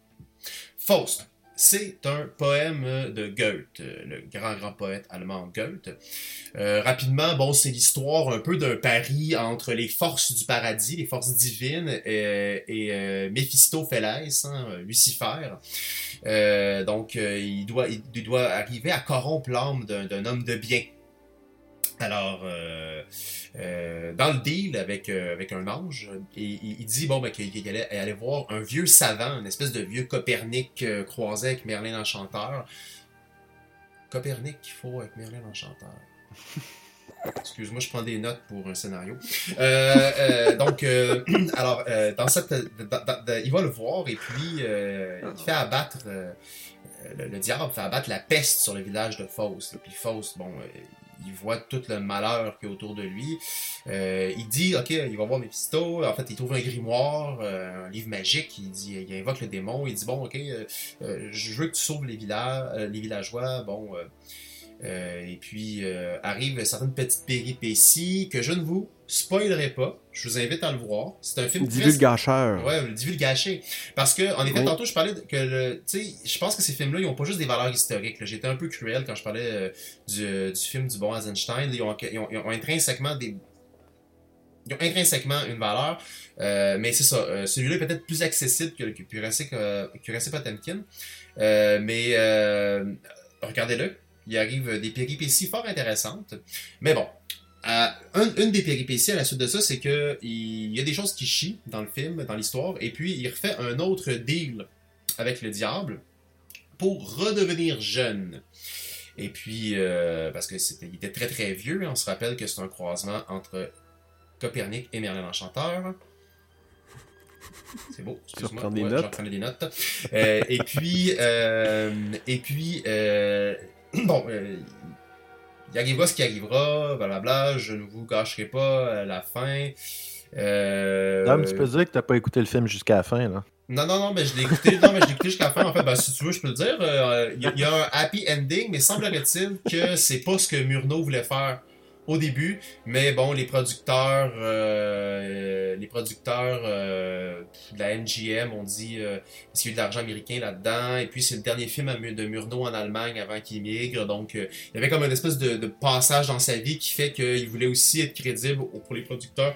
Faust. C'est un poème de Goethe, le grand, grand poète allemand Goethe. Euh, rapidement, bon, c'est l'histoire un peu d'un pari entre les forces du paradis, les forces divines, et, et euh, Méphistophélès, hein, Lucifer. Euh, donc, euh, il, doit, il, doit arriver à corrompre l'âme d'un homme de bien. Alors, euh, euh, dans le deal avec, euh, avec un ange, il, dit bon ben, qu'il allait, voir un vieux savant, une espèce de vieux Copernic croisé avec Merlin l'Enchanteur. Copernic qu'il faut avec Merlin l'Enchanteur. Excuse-moi, je prends des notes pour un scénario. Donc, alors, dans cette, dans- dans- dans- il va le voir et puis il fait abattre le, le diable fait abattre la peste sur le village de Faust. Et puis Faust, bon, il voit tout le malheur qu'il y a autour de lui. Euh, il dit, ok, il va voir Mephisto. En fait, il trouve un grimoire, euh, un livre magique. Il dit, il invoque le démon. Il dit, bon, ok, euh, euh, je veux que tu sauves les villages, euh, les villageois. Bon. Euh, et puis euh, arrivent certaines petites péripéties que je ne vous spoilerai pas. Je vous invite à le voir. C'est un film très... Divulgacheur. Ouais, le divulgaché. Parce que, en effet, Oui. tantôt, je parlais de- que le, tu sais, je pense que ces films-là, ils ont pas juste des valeurs historiques. J'étais un peu cruel quand je parlais euh, du, euh, du film du bon Eisenstein. Ils ont, ils ont- ils ont intrinsèquement des, ils ont intrinsèquement une valeur, euh, mais c'est ça. euh, Celui-là est peut-être plus accessible que, que Jurassic, euh, Potemkin. Mais regardez-le. Il arrive des péripéties fort intéressantes. Mais bon, euh, un- une des péripéties à la suite de ça, c'est que il y a des choses qui chient dans le film, dans l'histoire, et puis il refait un autre deal avec le diable pour redevenir jeune. Et puis, euh, parce que c'était, il était très très vieux, hein, on se rappelle que c'est un croisement entre Copernic et Merlin l'Enchanteur. C'est beau, excuse-moi. des Ouais, notes. des notes. Euh, et puis, euh, et puis, euh, bon, euh, il arrivera ce qui arrivera, blablabla, je ne vous gâcherai pas euh, la fin. Euh, tu peux dire que t'as pas écouté le film jusqu'à la fin, là. non, non, non, mais je l'ai écouté, non, mais je l'ai écouté jusqu'à la fin. En fait, ben, si tu veux, je peux le dire. Euh, Il y, a- il y a un happy ending, mais semblerait-il que c'est pas ce que Murnau voulait faire au début, mais bon, les producteurs, euh, les producteurs euh, de la MGM ont dit euh, qu'il y a eu de l'argent américain là-dedans, et puis c'est le dernier film de Murnau en Allemagne avant qu'il migre, donc il y avait comme une espèce de, de passage dans sa vie qui fait qu'il voulait aussi être crédible pour les producteurs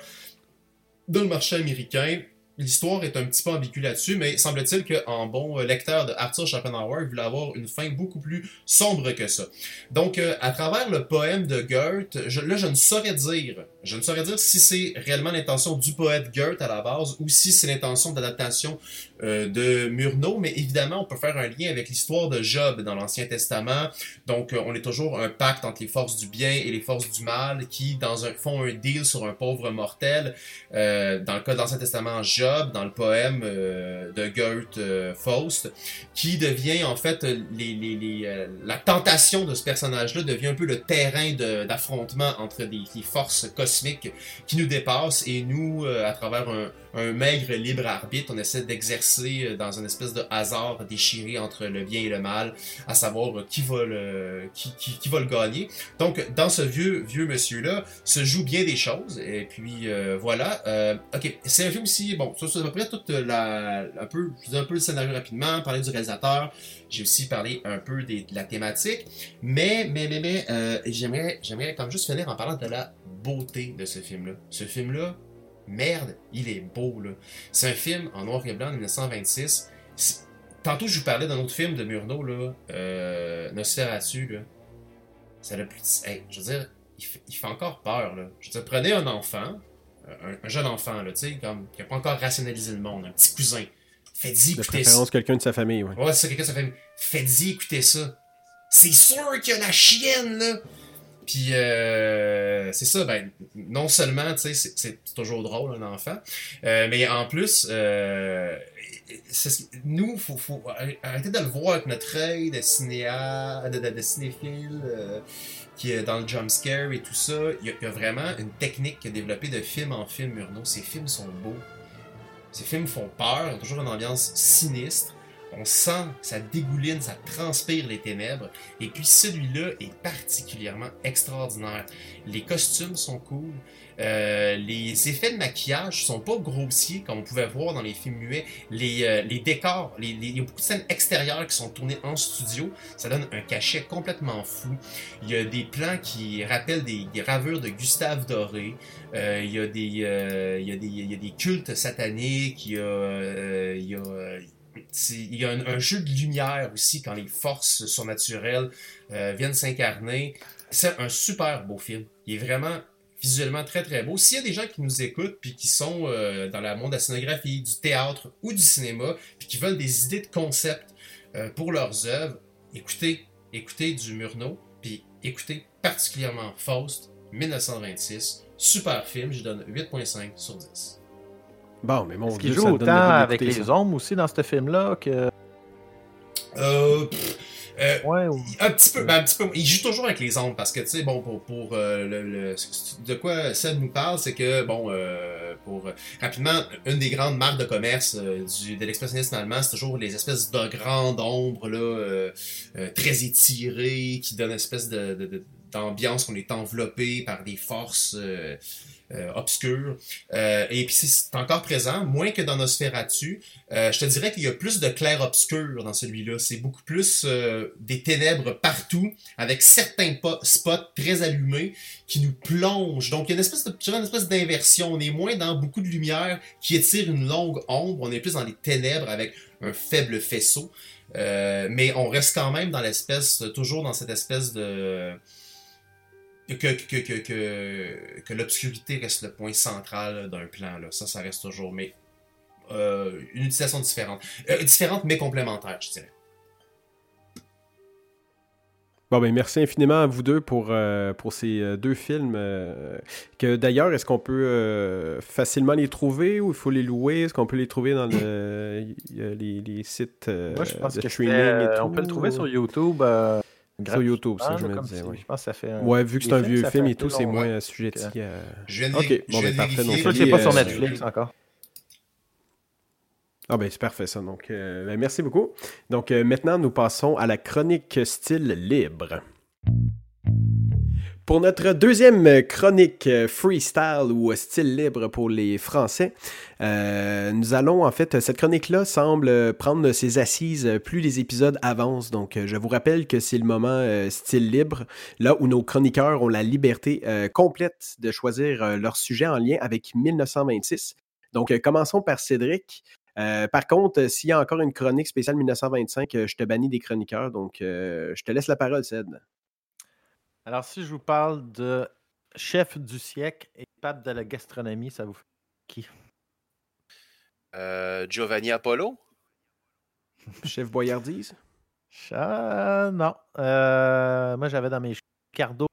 dans le marché américain. L'histoire est un petit peu ambiguë là-dessus, mais semble-t-il qu'en bon lecteur de Arthur Schopenhauer, il voulait avoir une fin beaucoup plus sombre que ça. Donc, euh, à travers le poème de Goethe, là, je ne saurais dire, je ne saurais dire si c'est réellement l'intention du poète Goethe à la base ou si c'est l'intention d'adaptation euh, de Murnau, mais évidemment, on peut faire un lien avec l'histoire de Job dans l'Ancien Testament. Donc, euh, on est toujours un pacte entre les forces du bien et les forces du mal qui, dans un, font un deal sur un pauvre mortel. dans le cas de l'Ancien Testament, Job dans le poème euh, de Goethe euh, Faust, qui devient en fait les, les, les, euh, la tentation de ce personnage-là devient un peu le terrain d'affrontement entre des, forces cosmiques qui nous dépassent et nous, à travers un, maigre libre arbitre, on essaie d'exercer dans une espèce de hasard déchiré entre le bien et le mal, à savoir qui va le, qui, va le gagner. Donc, dans ce vieux, vieux monsieur-là, se joue bien des choses, et puis voilà. ok, c'est un film aussi, bon, ça, c'est à peu près toute la. Un peu, je un peu le scénario rapidement, parler du réalisateur. J'ai aussi parlé un peu de la thématique. Mais, mais, mais, mais, euh, j'aimerais, j'aimerais comme juste finir en parlant de la beauté de ce film-là. Ce film-là, merde, il est beau, là. C'est un film en noir et blanc de 1926. Tantôt, je vous parlais d'un autre film de Murnau, là, euh, Nosferatu, là. Ça le plus. Hey, je veux dire, il fait, il fait encore peur, là. Je veux dire, prenez un enfant, un, jeune enfant, là, tu sais, comme, qui n'a pas encore rationalisé le monde, un petit cousin. Faites-y écouter de préférence ça. quelqu'un de sa famille, ouais. Ouais, c'est quelqu'un de sa famille. Faites-y écouter ça. C'est sûr qu'il y a la chienne, là. Puis, euh, c'est ça, ben, non seulement, sais, c'est toujours drôle, un enfant, euh, mais en plus, euh, nous, faut, faut arrêter de le voir avec notre œil de cinéa, de, de, de cinéphile, euh, qui est dans le jump scare et tout ça. Il y, a, vraiment une technique qui a développée de film en film, Murnau. Ces films sont beaux. Ces films font peur, ils ont toujours une ambiance sinistre. On sent ça dégouline, ça transpire les ténèbres. Et puis celui-là est particulièrement extraordinaire. Les costumes sont cool. Euh, les effets de maquillage sont pas grossiers comme on pouvait voir dans les films muets. Les, euh, décors, les, il y a beaucoup de scènes extérieures qui sont tournées en studio. Ça donne un cachet complètement fou. Il y a des plans qui rappellent des, gravures de Gustave Doré. Euh, il, y a des, cultes sataniques. A il y a un, jeu de lumière aussi quand les forces surnaturelles euh, viennent s'incarner. C'est un super beau film. Il est vraiment visuellement très très beau. S'il y a des gens qui nous écoutent puis qui sont euh, dans le monde de la scénographie, du théâtre ou du cinéma, puis qui veulent des idées de concept euh, pour leurs œuvres, écoutez, écoutez du Murnau, puis écoutez particulièrement Faust, 1926. Super film, je donne 8.5 sur 10. Bon, mais mon Est-ce qu'il joue autant avec les ça. ombres aussi dans ce film-là que. Euh, pff, euh, ouais, ou... un, petit peu, ben, un petit peu. Il joue toujours avec les ombres parce que, tu sais, bon, pour, pour euh, le, le, de quoi Seb nous parle, c'est que, bon, euh, pour rapidement, une des grandes marques de commerce euh, du, de l'expressionnisme allemand, c'est toujours les espèces de grandes ombres, là, euh, très étirées, qui donnent une espèce de, de, de d'ambiance qu'on est enveloppé par des forces euh, euh, obscures. Euh, et puis c'est encore présent, moins que dans Nosferatu. Euh, je te dirais qu'il y a plus de clair-obscur dans celui-là. C'est beaucoup plus euh, des ténèbres partout, avec certains spots très allumés qui nous plongent. Donc il y a une espèce de, une espèce d'inversion. On est moins dans beaucoup de lumière qui étire une longue ombre. On est plus dans les ténèbres avec un faible faisceau. Euh, mais on reste quand même dans l'espèce, toujours dans cette espèce de que, que, que, que, que l'obscurité reste le point central d'un plan. Là. Ça, ça reste toujours. Mais euh, une utilisation différente. Euh, différente, mais complémentaire, je dirais. Bon, ben merci infiniment à vous deux pour, euh, pour ces deux films. Euh, que d'ailleurs, est-ce qu'on peut euh, facilement les trouver ou il faut les louer? Est-ce qu'on peut les trouver dans le, les, les, sites Moi, je pense de que streaming et tout, On peut le trouver ou... sur YouTube. Sur YouTube, ça, je me disais. Si, Ouais. Je pense que ça fait. Un... Ouais, vu que c'est un vieux ça film et tout, c'est moins ouais. assujetti Ok. à. Je viens de, Ok, bon, ben parfait, donc, tu n'es pas sur euh, Netflix encore. Ah ben c'est parfait ça. Donc euh, ben, merci beaucoup. Donc euh, maintenant nous passons à la chronique style libre. Pour notre deuxième chronique euh, freestyle ou style libre pour les Français, euh, nous allons en fait, cette chronique-là semble prendre ses assises plus les épisodes avancent. Donc, euh, je vous rappelle que c'est le moment style libre, là où nos chroniqueurs ont la liberté complète de choisir leur sujet en lien avec 1926. Donc, commençons par Cédric. par contre, s'il y a encore une chronique spéciale 1925, je te bannis des chroniqueurs. Donc, je te laisse la parole, Ced. Alors, si je vous parle de chef du siècle et pape de la gastronomie, ça vous fait qui? Euh, Giovanni Apollo? Chef Boyardise? Euh, non. Euh, moi, j'avais dans mes Cardo,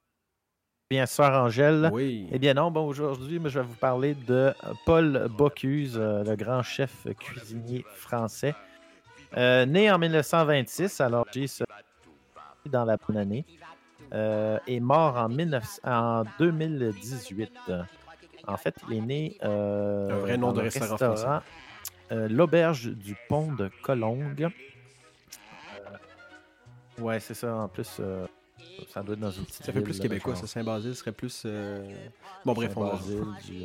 bien sûr, Angèle. Oui. Eh bien non, bon, aujourd'hui, je vais vous parler de Paul Bocuse, le grand chef cuisinier français. né en 1926, alors j'ai dans la bonne année euh, est mort en, 19... en 2018. En fait, il est né. Euh, un vrai nom de restaurant, restaurant euh, L'Auberge du Pont de Colongue. Euh, ouais, c'est ça. En plus, ça doit être dans une petite. Ça fait plus québécois, ça. Saint-Basile serait plus. Bon, bref, on va. Du,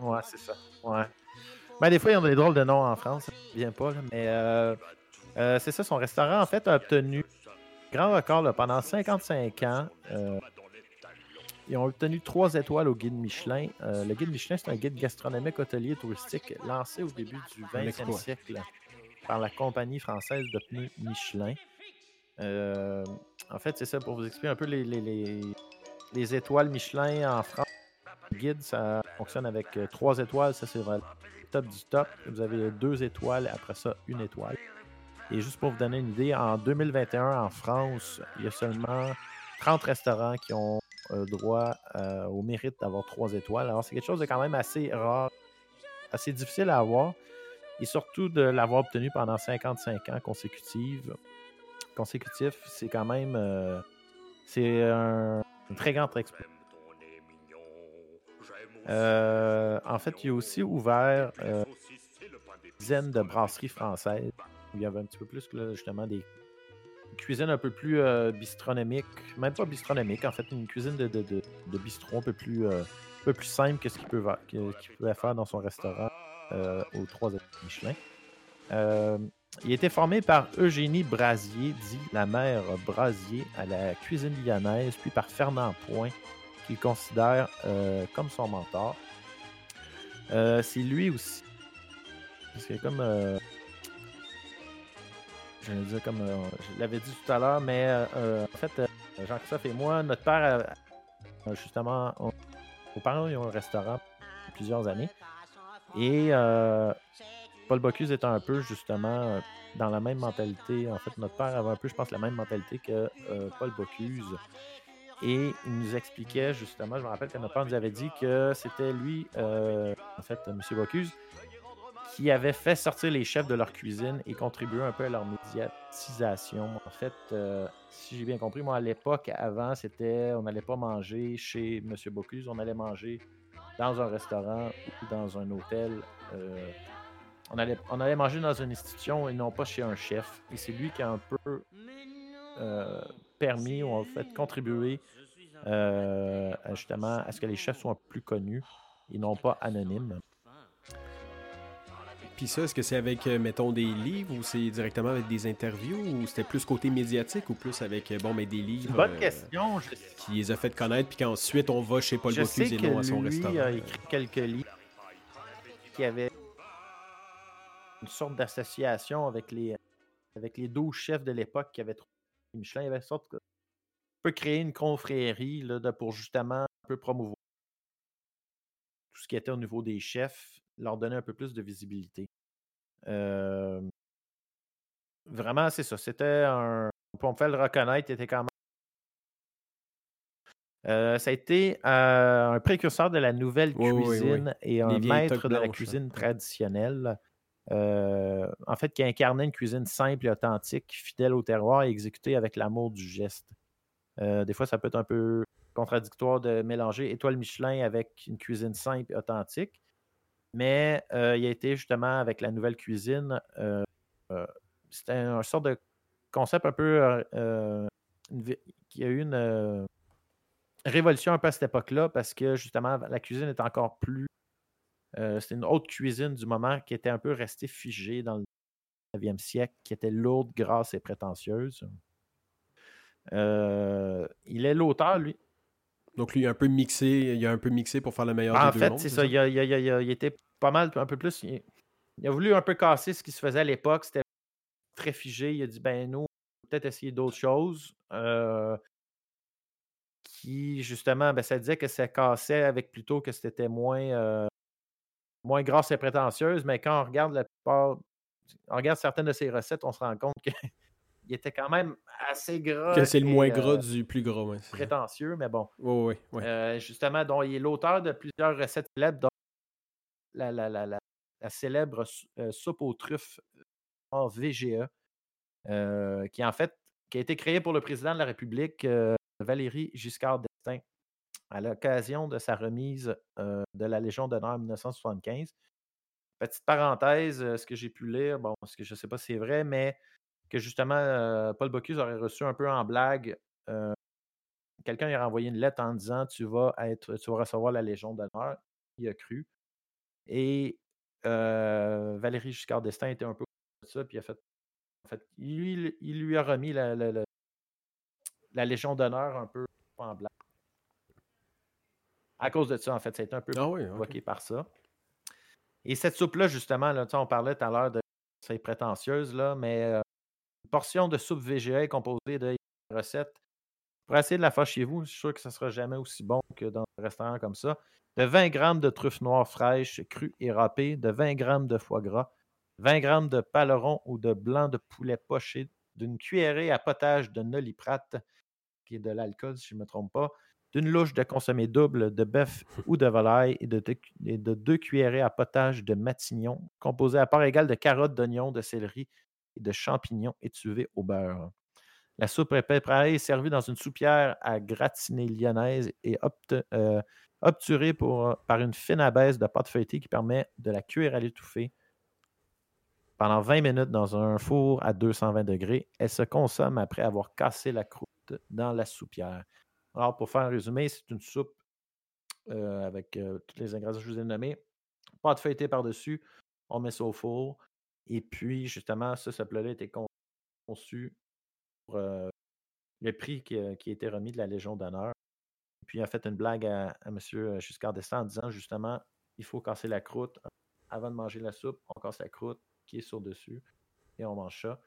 Ouais, c'est ça. Ouais. Ben, des fois, il y a des drôles de noms en France, ça ne vient pas, mais c'est ça, son restaurant, en fait, a obtenu grand record pendant 55 ans. Euh, ils ont obtenu trois étoiles au guide Michelin. Euh, le guide Michelin, c'est un guide gastronomique hôtelier touristique lancé au début du 20e siècle par la compagnie française de pneus Michelin. Euh, en fait, c'est ça pour vous expliquer un peu les, les, étoiles Michelin en France. Le guide, ça fonctionne avec trois étoiles. Ça, c'est le top du top. Vous avez deux étoiles, après ça, une étoile. Et juste pour vous donner une idée, en 2021, en France, il y a seulement 30 restaurants qui ont euh, droit euh, au mérite d'avoir trois étoiles. Alors, c'est quelque chose de quand même assez rare, assez difficile à avoir. Et surtout de l'avoir obtenu pendant 55 ans consécutifs. Consécutif, c'est quand même euh, c'est un, très grand exploit. en fait, il a aussi ouvert une dizaine de brasseries françaises il y avait un petit peu plus, justement, des cuisines un peu plus euh, bistronomiques, même pas bistronomiques, en fait, une cuisine de, de, bistrot un peu plus, euh, un peu plus simple que ce qu'il pouvait faire dans son restaurant euh, aux trois Michelin. il a été formé par Eugénie Brasier, dit la mère Brasier, à la cuisine lyonnaise, puis par Fernand Point, qu'il considère comme son mentor. c'est lui aussi. Parce que comme je vais dire comme euh, je l'avais dit tout à l'heure, mais euh, euh, en fait, Jean-Christophe et moi, notre père, justement, nos parents ils ont un restaurant plusieurs années. Et Paul Bocuse est un peu, justement, dans la même mentalité. En fait, notre père avait un peu, je pense, la même mentalité que Paul Bocuse. Et il nous expliquait justement, je me rappelle que notre père nous avait dit que c'était lui, en fait, M. Bocuse, qui avait fait sortir les chefs de leur cuisine et contribué un peu à leur médiatisation. En fait, euh, si j'ai bien compris, moi à l'époque, avant, c'était on n'allait pas manger chez M. Bocuse, on allait manger dans un restaurant ou dans un hôtel. Euh, on, allait, on allait manger dans une institution et non pas chez un chef. Et c'est lui qui a un peu euh, permis ou en fait contribué justement à ce que les chefs soient plus connus et non pas anonymes. Puis ça, est-ce que c'est avec, euh, mettons, des livres ou c'est directement avec des interviews ou c'était plus côté médiatique ou plus avec, euh, bon, mais des livres bonne euh, question. qui les a fait connaître puis qu'ensuite on va chez Paul Bocuse et non à son lui restaurant? a écrit quelques livres qui avaient une sorte d'association avec les, avec les 12 chefs de l'époque qui avaient trouvé Michelin. Il avait une sorte de... peut créer une confrérie là, de, pour justement un peu promouvoir tout ce qui était au niveau des chefs leur donner un peu plus de visibilité. vraiment, c'est ça. C'était un. On peut le reconnaître, était quand même. ça a été un précurseur de la nouvelle cuisine et un maître de la cuisine traditionnelle. en fait, qui incarnait une cuisine simple et authentique, fidèle au terroir et exécutée avec l'amour du geste. des fois, ça peut être un peu contradictoire de mélanger étoile Michelin avec une cuisine simple et authentique. Mais euh, il a été justement avec la nouvelle cuisine. Euh, euh, c'était un sort de concept un peu qu'il y a eu une révolution un peu à cette époque-là parce que justement, la cuisine est encore plus. C'était une autre cuisine du moment qui était un peu restée figée dans le 19e siècle, qui était lourde, grasse et prétentieuse. Il est l'auteur, lui. Donc, lui, il a un peu mixé, il a un peu mixé pour faire le meilleur En des deux fait, c'est ça. Il, a- il a- il a- il a- il était pas mal, un peu plus. Il, a voulu un peu casser ce qui se faisait à l'époque. C'était très figé. Il a dit ben, nous, on va peut-être essayer d'autres choses. Euh, qui, justement, ben, ça disait que ça cassait avec plutôt que c'était moins, euh, moins grasse et prétentieuse. Mais quand on regarde la plupart, on regarde certaines de ses recettes, on se rend compte qu'il était quand même assez gras. Que c'est le et, moins euh, gras du plus gras. Ça. prétentieux, mais bon. Ouais, ouais. Euh, justement, dont il est l'auteur de plusieurs recettes célèbres, dont la, la, la, la, la célèbre euh, soupe aux truffes hors VGE, euh, qui en fait qui a été créée pour le président de la République, euh, Valéry Giscard d'Estaing, à l'occasion de sa remise euh, de la Légion d'honneur en 1975. Petite parenthèse, euh, ce que j'ai pu lire, bon, ce que je ne sais pas si c'est vrai, mais que justement, euh, Paul Bocuse aurait reçu un peu en blague euh, quelqu'un lui a renvoyé une lettre en disant tu vas être, tu vas recevoir la Légion d'honneur. Il a cru. Et euh, Valéry Giscard d'Estaing était un peu de ça, puis il a fait, en fait il, lui- il lui a remis la, la- la- la Légion d'honneur un peu en blague. À cause de ça, en fait, ça a été un peu Ah oui, par ça. Et cette soupe-là, justement, là, on parlait tout à l'heure de c'est prétentieuse, là, mais euh, une portion de soupe VGA composée de recettes. Pour essayer de la faire chez vous, je suis sûr que ça ne sera jamais aussi bon que dans un restaurant comme ça. De 20 grammes de truffes noires fraîches, crues et râpées, de 20 grammes de foie gras, 20 grammes de paleron ou de blanc de poulet poché, d'une cuillerée à potage de noliprate, qui est de l'alcool si je ne me trompe pas, d'une louche de consommé double de bœuf ou de volaille et de, deux, et de deux cuillerées à potage de matignon, composé à part égale de carottes, d'oignons, de céleri et de champignons étuvés au beurre. La soupe est préparée et servie dans une soupière à gratiner lyonnaise et euh, obturée pour, par une fine abaisse de pâte feuilletée qui permet de la cuire à l'étouffée pendant 20 minutes dans un four à 220 degrés. Elle se consomme après avoir cassé la croûte dans la soupière. Alors, pour faire un résumé, c'est une soupe euh, avec euh, tous les ingrédients que je vous ai nommés. Pâte feuilletée par-dessus, on met ça au four. Et puis, justement, ça, ce plat-là con- conçu pour le prix qui, qui été remis de la Légion d'honneur. Puis, il a fait une blague à, M. Giscard d'Estaing en disant justement il faut casser la croûte. Avant de manger la soupe, on casse la croûte qui est sur dessus et on mange ça.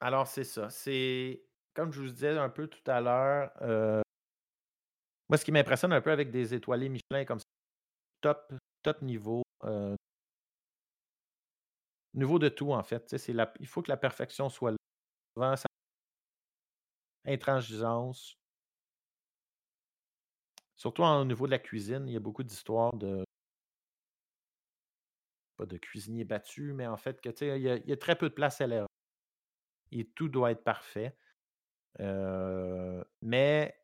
Alors, c'est ça. C'est, comme je vous disais un peu tout à l'heure, moi, ce qui m'impressionne un peu avec des étoilés Michelin comme ça, top, top niveau, euh, niveau de tout, en fait. Il faut que la perfection soit là. Souvent, Intransigeance. Surtout au niveau de la cuisine, il y a beaucoup d'histoires de. Pas de cuisinier battu, mais en fait, que, il, y a, il y a très peu de place à l'erreur. Et tout doit être parfait. Euh, mais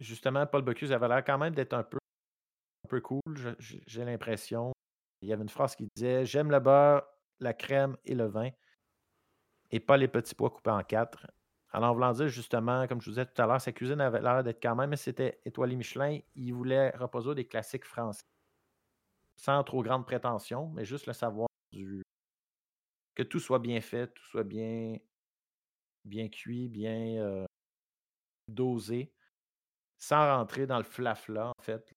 justement, Paul Bocuse avait l'air quand même d'être un peu, un peu cool, j'ai l'impression. Il y avait une phrase qui disait J'aime le beurre, la crème et le vin, et pas les petits pois coupés en quatre. Alors, en voulant dire justement, comme je vous disais tout à l'heure, sa cuisine avait l'air d'être quand même, c'était étoilé Michelin. Il voulait reposer des classiques français, sans trop grande prétention, mais juste le savoir du que tout soit bien fait, tout soit bien, bien cuit, bien euh, dosé, sans rentrer dans le flafla, en fait.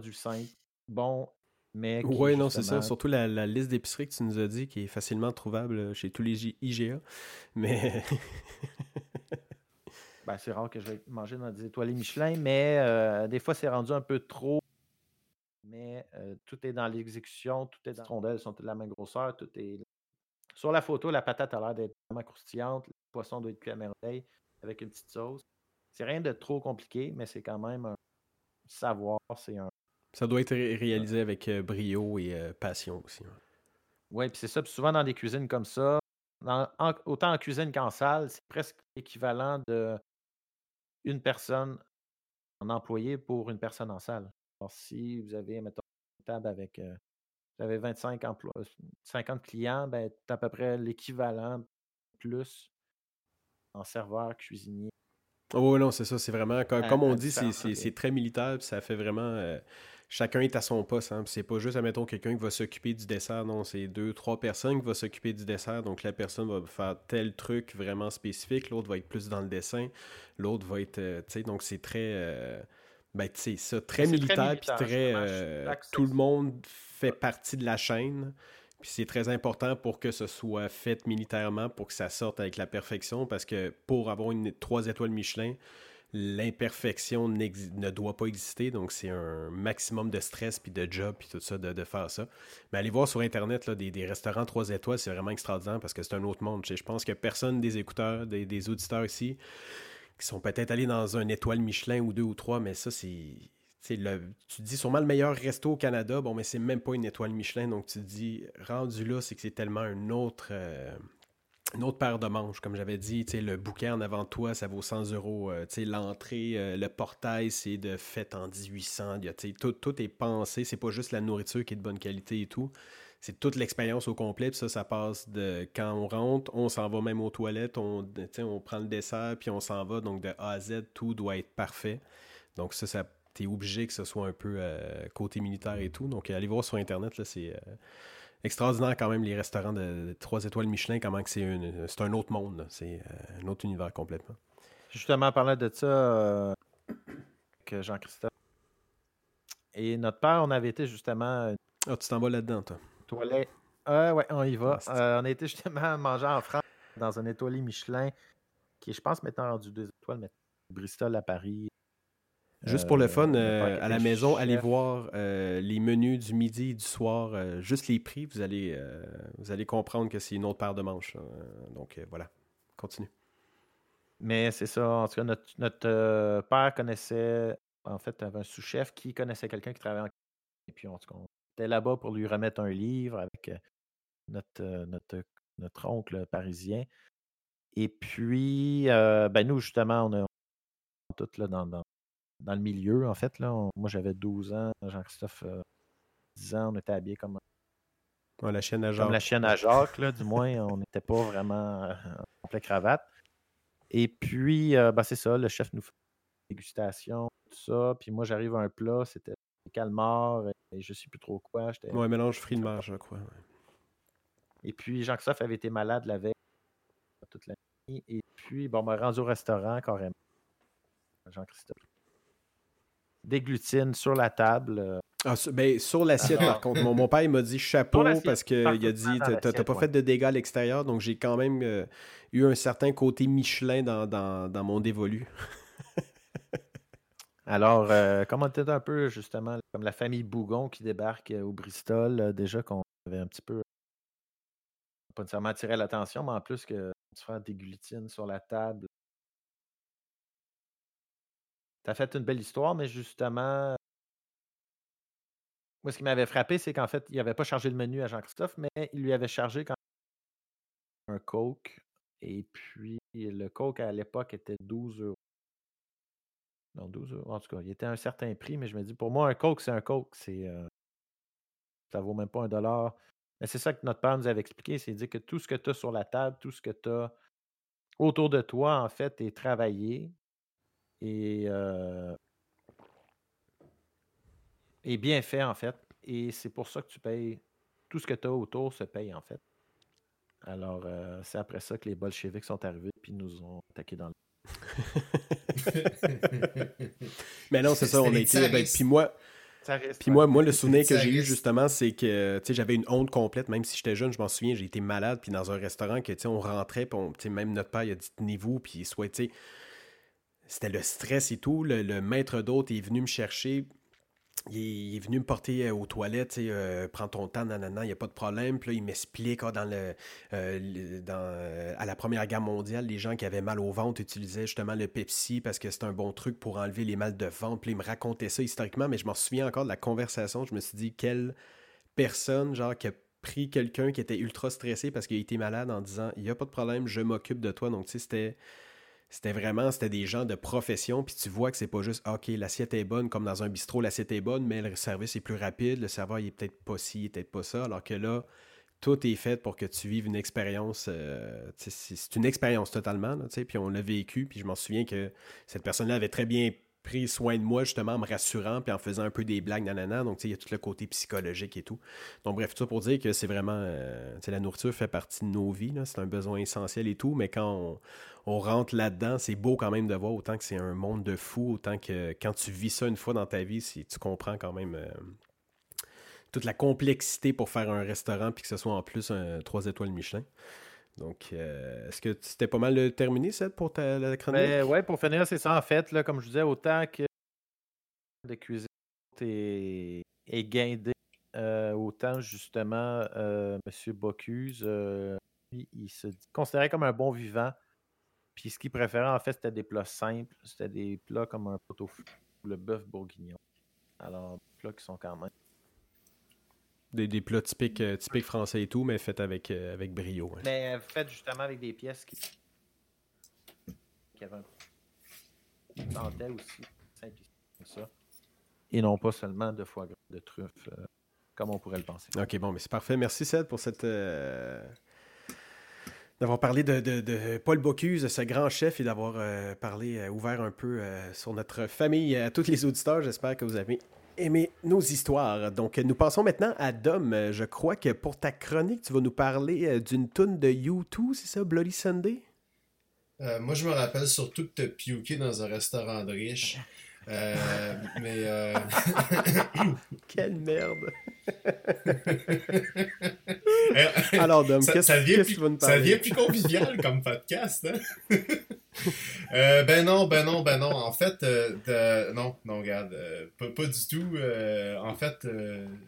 Du simple, bon, mais. Ouais, non, c'est ça. Surtout la, la liste d'épicerie que tu nous as dit, qui est facilement trouvable chez tous les IGA. Mais ben, c'est rare que je vais manger dans des étoilés Michelin, mais euh, des fois, c'est rendu un peu trop. Mais euh, tout est dans l'exécution, tout est dans les rondelles, sont de la même grosseur, tout est. Sur la photo, la patate a l'air d'être vraiment croustillante, le poisson doit être cuit à merveille avec une petite sauce. C'est rien de trop compliqué, mais c'est quand même un savoir, c'est un ça doit être ré- réalisé avec euh, brio et euh, passion aussi. ouais. Oui, puis c'est ça. Puis souvent dans des cuisines comme ça, dans- en- autant en cuisine qu'en salle, c'est presque l'équivalent de une personne en employé pour une personne en salle. Alors, si vous avez, mettons, une table avec euh, tu avais 25 emplois, 50 clients, ben, as à peu près l'équivalent plus en serveur, cuisinier. Oh non, c'est ça, c'est vraiment, comme, À- comme on dit, c'est- très militaire, puis ça fait vraiment, euh, chacun est à son poste, hein, c'est pas juste, admettons, quelqu'un qui va s'occuper du dessert, non, c'est deux, trois personnes qui vont s'occuper du dessert, donc la personne va faire tel truc vraiment spécifique, l'autre va être plus dans le dessin, l'autre va être, euh, tu sais, donc c'est très, euh, ben, tu sais, ça, très militaire, puis très, tout le monde fait partie de la chaîne, puis c'est très important pour que ce soit fait militairement, pour que ça sorte avec la perfection, parce que pour avoir une trois étoiles Michelin, l'imperfection ne doit pas exister, donc c'est un maximum de stress puis de job puis tout ça de, faire ça. Mais allez voir sur internet là, des, restaurants 3 étoiles, c'est vraiment extraordinaire parce que c'est un autre monde. Je pense que personne des écouteurs, des, des auditeurs ici, qui sont peut-être allés dans un étoile Michelin ou deux ou trois, mais ça c'est. Tu dis sûrement le meilleur resto au Canada, bon, mais c'est même pas une étoile Michelin, donc tu te dis, rendu là, c'est que c'est tellement un autre, euh, une autre paire de manches. Comme j'avais dit, le bouquet en avant toi, ça vaut 100 euros. Euh, L'entrée, euh, le portail, c'est de fait en 1800. Il y a, tu sais, tout, est pensé. C'est pas juste la nourriture qui est de bonne qualité et tout. C'est toute l'expérience au complet. Ça, ça passe de quand on rentre, on s'en va même aux toilettes, on, on prend le dessert, puis on s'en va. Donc de A à Z, tout doit être parfait. Donc ça, ça t'es obligé que ce soit un peu euh, côté militaire et tout. Donc allez voir sur Internet, là, c'est... euh, extraordinaire quand même les restaurants de 3 étoiles Michelin, comment que c'est une- c'est un autre monde, c'est euh, un autre univers complètement. Justement, en parlant de ça, euh, que Jean-Christophe et notre père, on avait été justement Ah, tu t'en vas là-dedans, toi. toilette. Ah ouais, on y va. Ah, Euh, on a été justement manger en France dans un étoilé Michelin qui est, je pense, maintenant rendu deux étoiles, mais Bristol à Paris. Juste Euh, pour le fun, euh, père qui à la maison, chef. allez voir euh, les menus du midi et du soir, euh, juste les prix, vous allez, euh, vous allez comprendre que c'est une autre paire de manches. Euh, donc euh, voilà, continue. Mais c'est ça. En tout cas, notre, notre, euh, père connaissait, en fait, avait un sous-chef qui connaissait quelqu'un qui travaillait en Et puis, en tout cas, on était là-bas pour lui remettre un livre avec euh, notre, euh, notre, notre oncle parisien. Et puis, euh, ben nous, justement, on est tous là dans, dans, dans le milieu, en fait. Là, On- moi, j'avais 12 ans, Jean-Christophe, euh, 10 ans, on était habillés comme, Ouais, la chaîne à comme Jacques. la chienne à Jacques, là, du moins, on n'était pas vraiment euh, en complet cravate. Et puis, euh, ben, c'est ça, le chef nous fait une dégustation, tout ça. Puis moi, j'arrive à un plat, c'était des calmars et je sais plus trop quoi. Ouais, mélange fruits de mer, je crois. ouais. Et puis, Jean-Christophe avait été malade la veille, toute la nuit. Et puis, bon, on m'a rendu au restaurant carrément. Jean-Christophe. Des glutines sur la table. euh, Ah, sur, ben, sur l'assiette, par contre. Mon, mon père, il m'a dit chapeau parce qu'il a dit t'as- pas ouais. fait de dégâts à l'extérieur, donc j'ai quand même euh, eu un certain côté Michelin dans, dans, dans mon dévolu. Alors, euh, comme on était un peu, justement, comme la famille Bougon qui débarque euh, au Bristol, déjà qu'on avait un petit peu, pas nécessairement attiré l'attention, mais en plus que tu fais des glutines sur la table. Ça fait une belle histoire, mais justement, moi, ce qui m'avait frappé, c'est qu'en fait, il n'avait pas chargé le menu à Jean-Christophe, mais il lui avait chargé quand un Coke. Et puis, le Coke à l'époque était 12 euros. Non, 12 euros. En tout cas, il était à un certain prix, mais je me dis, pour moi, un Coke, c'est un Coke. C'est, euh, ça vaut même pas un dollar. Mais c'est ça que notre père nous avait expliqué, c'est dire que tout ce que tu as sur la table, tout ce que tu as autour de toi, en fait, est travaillé et, euh, est bien fait, en fait. Et c'est pour ça que tu payes. Tout ce que tu as autour se paye, en fait. Alors, euh, c'est après ça que les bolcheviks sont arrivés puis nous ont attaqué dans le. Mais non, c'est ça, on a été. ben, puis moi, Puis moi, moi, le souvenir que j'ai eu justement, c'est que tu sais, j'avais une honte complète, même si j'étais jeune, je m'en souviens, j'ai été malade, puis dans un restaurant que tu sais, on rentrait, puis on- tu sais, même notre père il a dit tenez-vous, puis soit c'était le stress et tout. Le, maître d'hôte est venu me chercher. Il est, venu me porter euh, aux toilettes, euh, prends ton temps, nanana, il n'y a pas de problème. Puis là, il m'explique, ah, dans le, euh, dans, à la Première Guerre mondiale, les gens qui avaient mal au ventre utilisaient justement le Pepsi parce que c'est un bon truc pour enlever les mal de ventre. Puis il me racontait ça historiquement, mais je m'en souviens encore de la conversation. Je me suis dit, quelle personne, genre, qui a pris quelqu'un qui était ultra stressé parce qu'il été malade en disant, il n'y a pas de problème, je m'occupe de toi. Donc, tu sais, c'était c'était vraiment, c'était des gens de profession, puis tu vois que c'est pas juste, ah, OK, l'assiette est bonne, comme dans un bistrot, l'assiette est bonne, mais le service est plus rapide, le serveur, il est peut-être pas ci, peut-être pas ça, alors que là, tout est fait pour que tu vives une expérience. euh, c'est une expérience totalement, puis on l'a vécu, puis je m'en souviens que cette personne-là avait très bien pris soin de moi, justement, en me rassurant, puis en faisant un peu des blagues, nanana. Donc, tu sais, il y a tout le côté psychologique et tout. Donc, bref, tout ça pour dire que c'est vraiment. euh, la nourriture fait partie de nos vies, c'est un besoin essentiel et tout, mais quand on, rentre là-dedans, c'est beau quand même de voir autant que c'est un monde de fou, autant que quand tu vis ça une fois dans ta vie, si tu comprends quand même. euh, toute la complexité pour faire un restaurant puis que ce soit en plus un 3 étoiles Michelin. Donc, euh, est-ce que c'était pas mal de terminé, Seth, pour ta, la chronique? Ouais, pour finir, c'est ça en fait. Là, comme je disais, autant que de cuisine est, guindé, euh, autant justement euh, M. Bocuse, euh, il se considérait comme un bon vivant. Puis ce qu'il préférait en fait, c'était des plats simples. C'était des plats comme un pot au le bœuf bourguignon. Alors, des plats qui sont quand même. Des, des plats typiques, euh, typiques français et tout, mais faits avec, euh, avec brio. hein. Mais euh, fait justement avec des pièces qui, qui avaient un dentelle aussi, comme ça. Et non pas seulement de foie gras, de truffes, euh, comme on pourrait le penser. Ok, bon, mais c'est parfait. Merci, Seth, pour cette. euh, d'avoir parlé de, de- de Paul Bocuse, ce grand chef, et d'avoir euh, parlé, euh, ouvert un peu euh, sur notre famille à tous les auditeurs. J'espère que vous avez aimé nos histoires. Donc, nous passons maintenant à Dom. Je crois que pour ta chronique, tu vas nous parler euh, d'une toune de U2, c'est ça, Bloody Sunday? Euh, moi, je me rappelle surtout que t'as piouqué dans un restaurant de riches. Euh, mais euh, Quelle merde! Alors, Dom, ça, qu'est-ce ça que tu vas nous ça parler? devient plus convivial comme podcast. Hein? Euh, ben non, ben non, ben non. En fait, euh, non, non, regarde, euh, pas, pas du tout. Euh, en fait,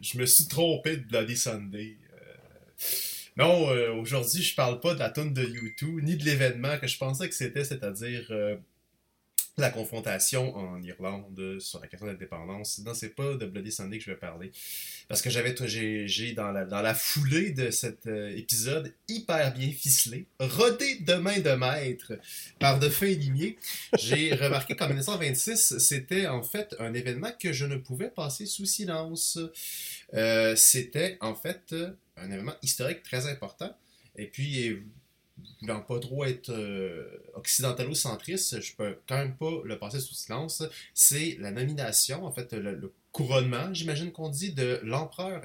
je me suis trompé de Bloody Sunday. Non, aujourd'hui, je parle pas de la tune de U2, ni de l'événement que je pensais que c'était, c'est-à-dire la confrontation en Irlande sur la question de l'indépendance. Non, c'est pas de Bloody Sunday que je vais parler. Parce que j'avais j'ai dans la, dans la foulée de cet euh, épisode hyper bien ficelé, rodé de main de maître par de fins limiers, j'ai remarqué qu'en 1926, c'était en fait un événement que je ne pouvais passer sous silence. Euh, c'était en fait un événement historique très important. Et puis, voulant pas trop être euh, occidentalo-centriste, je peux quand même pas le passer sous silence. C'est la nomination, en fait, le, couronnement, j'imagine qu'on dit, de l'empereur,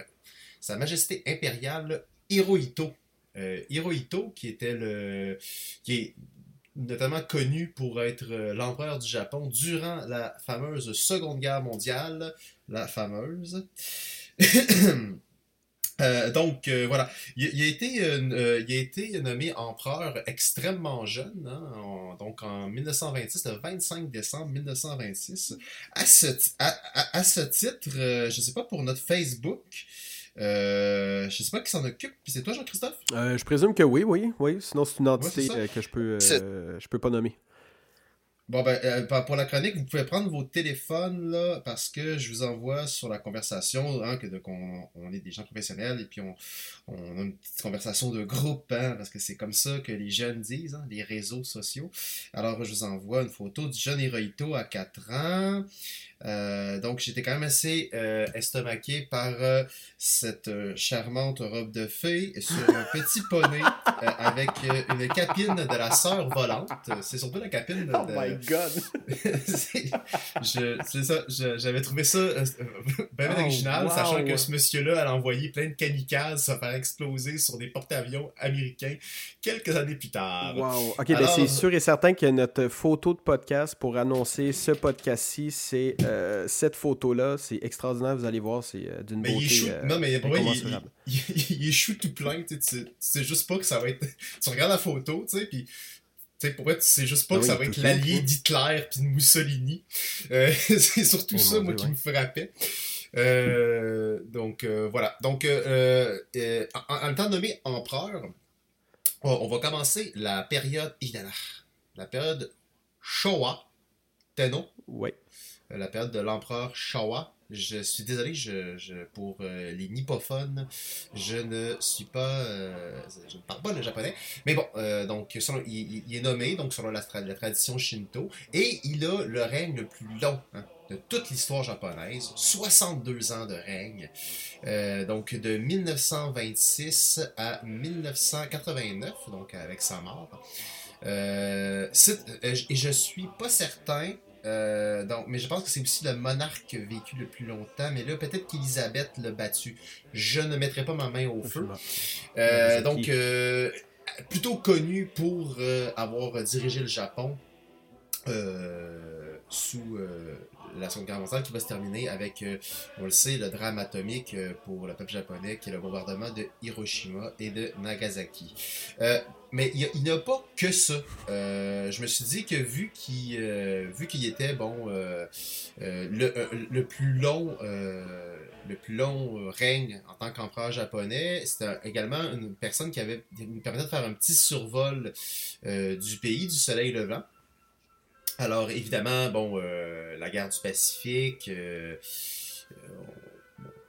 Sa Majesté impériale Hirohito. Euh, Hirohito, qui était le. qui est notamment connu pour être euh, l'empereur du Japon durant la fameuse Seconde Guerre mondiale, la fameuse. Euh, donc euh, voilà, il, il a été, euh, il a été nommé empereur extrêmement jeune, hein, en- donc en 1926, le 25 décembre 1926. À ce, ti- à, à- à ce titre, je sais pas pour notre Facebook, euh, je sais pas qui s'en occupe, c'est toi Jean-Christophe? Euh, je présume que oui, oui, oui. Sinon, c'est une entité Ouais, euh, que je peux, je peux pas nommer. Bon, ben, euh, pour- la chronique, vous pouvez prendre vos téléphones, là, parce que je vous envoie sur la conversation, hein, que de- qu'on on est des gens professionnels, et puis on, on a une petite conversation de groupe, hein, parce que c'est comme ça que les jeunes disent, hein, les réseaux sociaux. Alors, je vous envoie une photo du jeune Hirohito à 4 ans. Euh, donc, j'étais quand même assez euh, estomaqué par euh, cette euh, charmante robe de fée sur un petit poney avec une capine de la sœur volante. C'est surtout la capine de, Oh my god! c'est ça, j'avais trouvé ça bien Oh, original, wow. sachant que ce monsieur-là allait envoyer plein de kamikazes se faire exploser sur des porte-avions américains quelques années plus tard. Wow. Ok, ben Alors- c'est sûr et certain que notre photo de podcast pour annoncer ce podcast-ci, c'est euh, cette photo-là. C'est extraordinaire, vous allez voir, c'est euh, d'une il beauté. est chou. euh, non, mais pour vrai, il, il- il- il est chou tout plein. Tu sais, tu juste pas que ça va être. Tu regardes la photo, tu sais, puis. Tu sais, pour vrai, tu sais juste pas Ah que oui, ça il va être l'allié d'Hitler puis de Mussolini. Euh, c'est surtout Oh ça, moi, qui me frappait. Euh, donc, euh, voilà. Donc, en, en étant nommé empereur, on, va commencer la période. La période Showa. Tenno. Ouais. Euh, la période de l'empereur Showa. je suis désolé je, pour euh, les nippophones, je ne suis pas, euh, je ne parle pas le japonais. Mais bon, donc il, est nommé donc selon la, tra- la tradition shinto et il a le règne le plus long hein, de toute l'histoire japonaise, 62 ans de règne, donc de 1926 à 1989, donc avec sa mort. Et je suis pas certain. Euh, donc, mais je pense que c'est aussi le monarque vécu le plus longtemps. Mais là, peut-être qu'Élisabeth l'a battu. Je ne mettrai pas ma main au feu. Euh, donc, euh, plutôt connu pour avoir dirigé le Japon sous la Seconde Guerre mondiale, qui va se terminer avec, on le sait, le drame atomique pour le peuple japonais, qui est le bombardement de Hiroshima et de Nagasaki. Mais il il n'y a, pas que ça. Euh, je me suis dit que vu qu'il euh, vu qu'il était bon euh, le, le plus long le plus long règne en tant qu'empereur japonais, c'était également une personne qui avait qui nous permettait de faire un petit survol du pays, du soleil levant. Alors évidemment, bon, la guerre du Pacifique,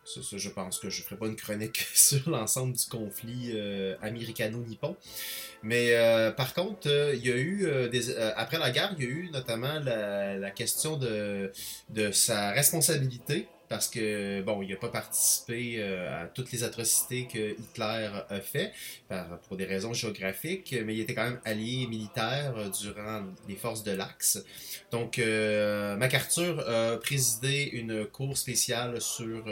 ça, ça, je pense que je ferai pas une chronique sur l'ensemble du conflit euh, américano-nippon. Mais euh, par contre, euh, il y a eu, euh, des, euh, après la guerre, il y a eu notamment la, la question de, de sa responsabilité. Parce que, bon, il n'a pas participé euh, à toutes les atrocités que Hitler a fait, pour des raisons géographiques, mais il était quand même allié militaire euh, durant les forces de l'Axe. Donc, euh, MacArthur a présidé une cour spéciale sur,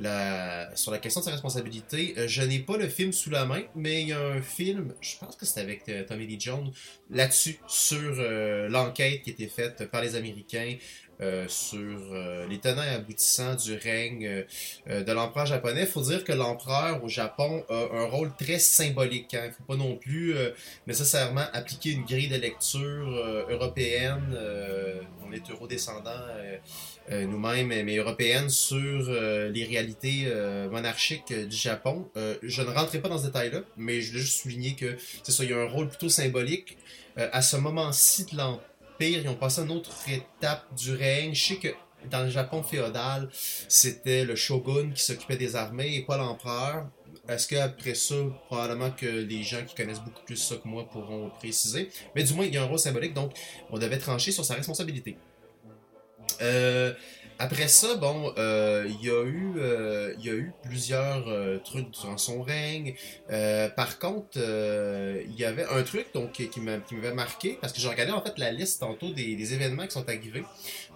la, sur la question de sa responsabilité. Je n'ai pas le film sous la main, mais il y a un film, je pense que c'était avec Tommy Lee Jones, là-dessus, sur l'enquête qui été faite par les Américains euh, sur euh, les tenants et aboutissants du règne euh, euh, de l'empereur japonais. Il faut dire que l'empereur au Japon a un rôle très symbolique. Il ne faut pas non plus euh, nécessairement appliquer une grille de lecture européenne. on est eurodescendants euh, nous-mêmes, mais européenne sur les réalités monarchiques du Japon. Je ne rentrerai pas dans ce détail-là, mais je voulais juste souligner que c'est ça, il y a un rôle plutôt symbolique. À ce moment-ci de l'empire, ils ont passé à une autre étape du règne. Je sais que dans le Japon féodal, c'était le shogun qui s'occupait des armées et pas l'empereur. Est-ce qu'après ça, probablement que les gens qui connaissent beaucoup plus ça que moi pourront préciser. Mais du moins, il y a un rôle symbolique, donc on devait trancher sur sa responsabilité. Euh, après ça, bon, euh, il y a eu, euh, il y a eu plusieurs euh, trucs durant son règne. Euh, par contre, euh, il y avait un truc donc qui qui m'a- qui m'avait marqué parce que j'ai regardé en fait la liste tantôt des, des événements qui sont arrivés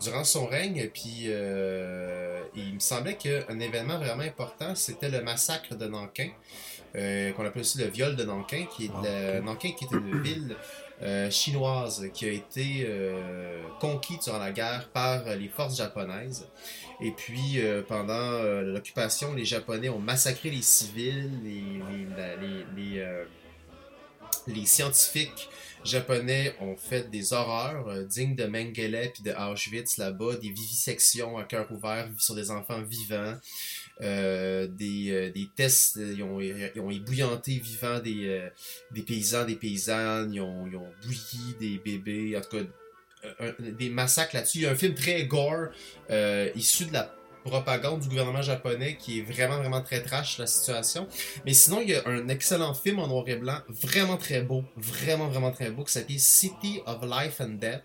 durant son règne, puis euh, il me semblait qu'un événement vraiment important, c'était le massacre de Nankin, euh, qu'on appelle aussi le viol de Nankin, qui est le- Nankin qui est une ville euh, chinoise qui a été euh, conquise durant la guerre par les forces japonaises. Et puis, euh, pendant euh, l'occupation, les Japonais ont massacré les civils, les, les, les, euh, les scientifiques japonais ont fait des horreurs dignes de Mengele puis de Auschwitz là-bas, des vivisections à cœur ouvert sur des enfants vivants, euh, des, euh, des tests, euh, ils ont, ils ont ébouillanté vivant des, euh, des paysans, des paysannes, ils ont, ils ont bouilli des bébés, en tout cas, des massacres là-dessus. Il y a un film très gore, euh, issu de la propagande du gouvernement japonais qui est vraiment, vraiment très trash la situation. Mais sinon, il y a un excellent film en noir et blanc, vraiment très beau, vraiment, vraiment très beau, qui s'appelle City of Life and Death.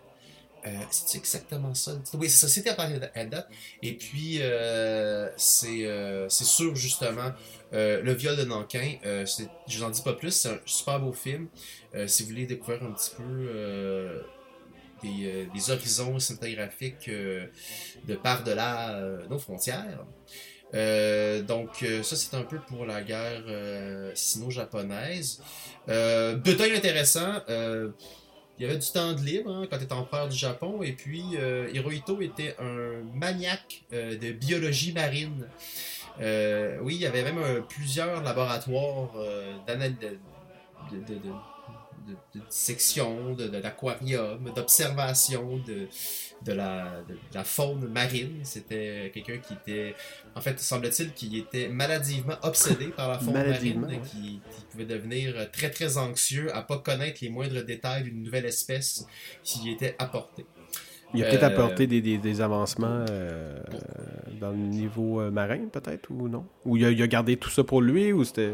Euh, c'est exactement ça. Oui, c'est ça, City of Life and Death. Et puis, euh, c'est euh, sûr, justement, le viol de Nankin. Je vous en dis pas plus, c'est un super beau film. Si vous voulez découvrir un petit peu des, euh, des horizons cinématographiques euh, de par-delà nos frontières. Donc, ça, c'est un peu pour la guerre sino-japonaise. Détail intéressant, il y avait du temps de libre hein, quand tu étais empereur du Japon, et puis euh, Hirohito était un maniaque euh, de biologie marine. Euh, oui, il y avait même euh, plusieurs laboratoires euh, d'anal- de, de, de, de, de- dissection, l'aquarium, d'observation de, de, la, de, la faune marine. C'était quelqu'un qui était, en fait, semble-t-il, qui était maladivement obsédé par la faune marine, ouais. qui, qui pouvait devenir très très anxieux à pas connaître les moindres détails d'une nouvelle espèce qui y était apportée. Il a peut-être Euh, apporté des, des- des avancements euh, dans le niveau euh, marin, peut-être, ou non? Ou il a, il a gardé tout ça pour lui, ou c'était...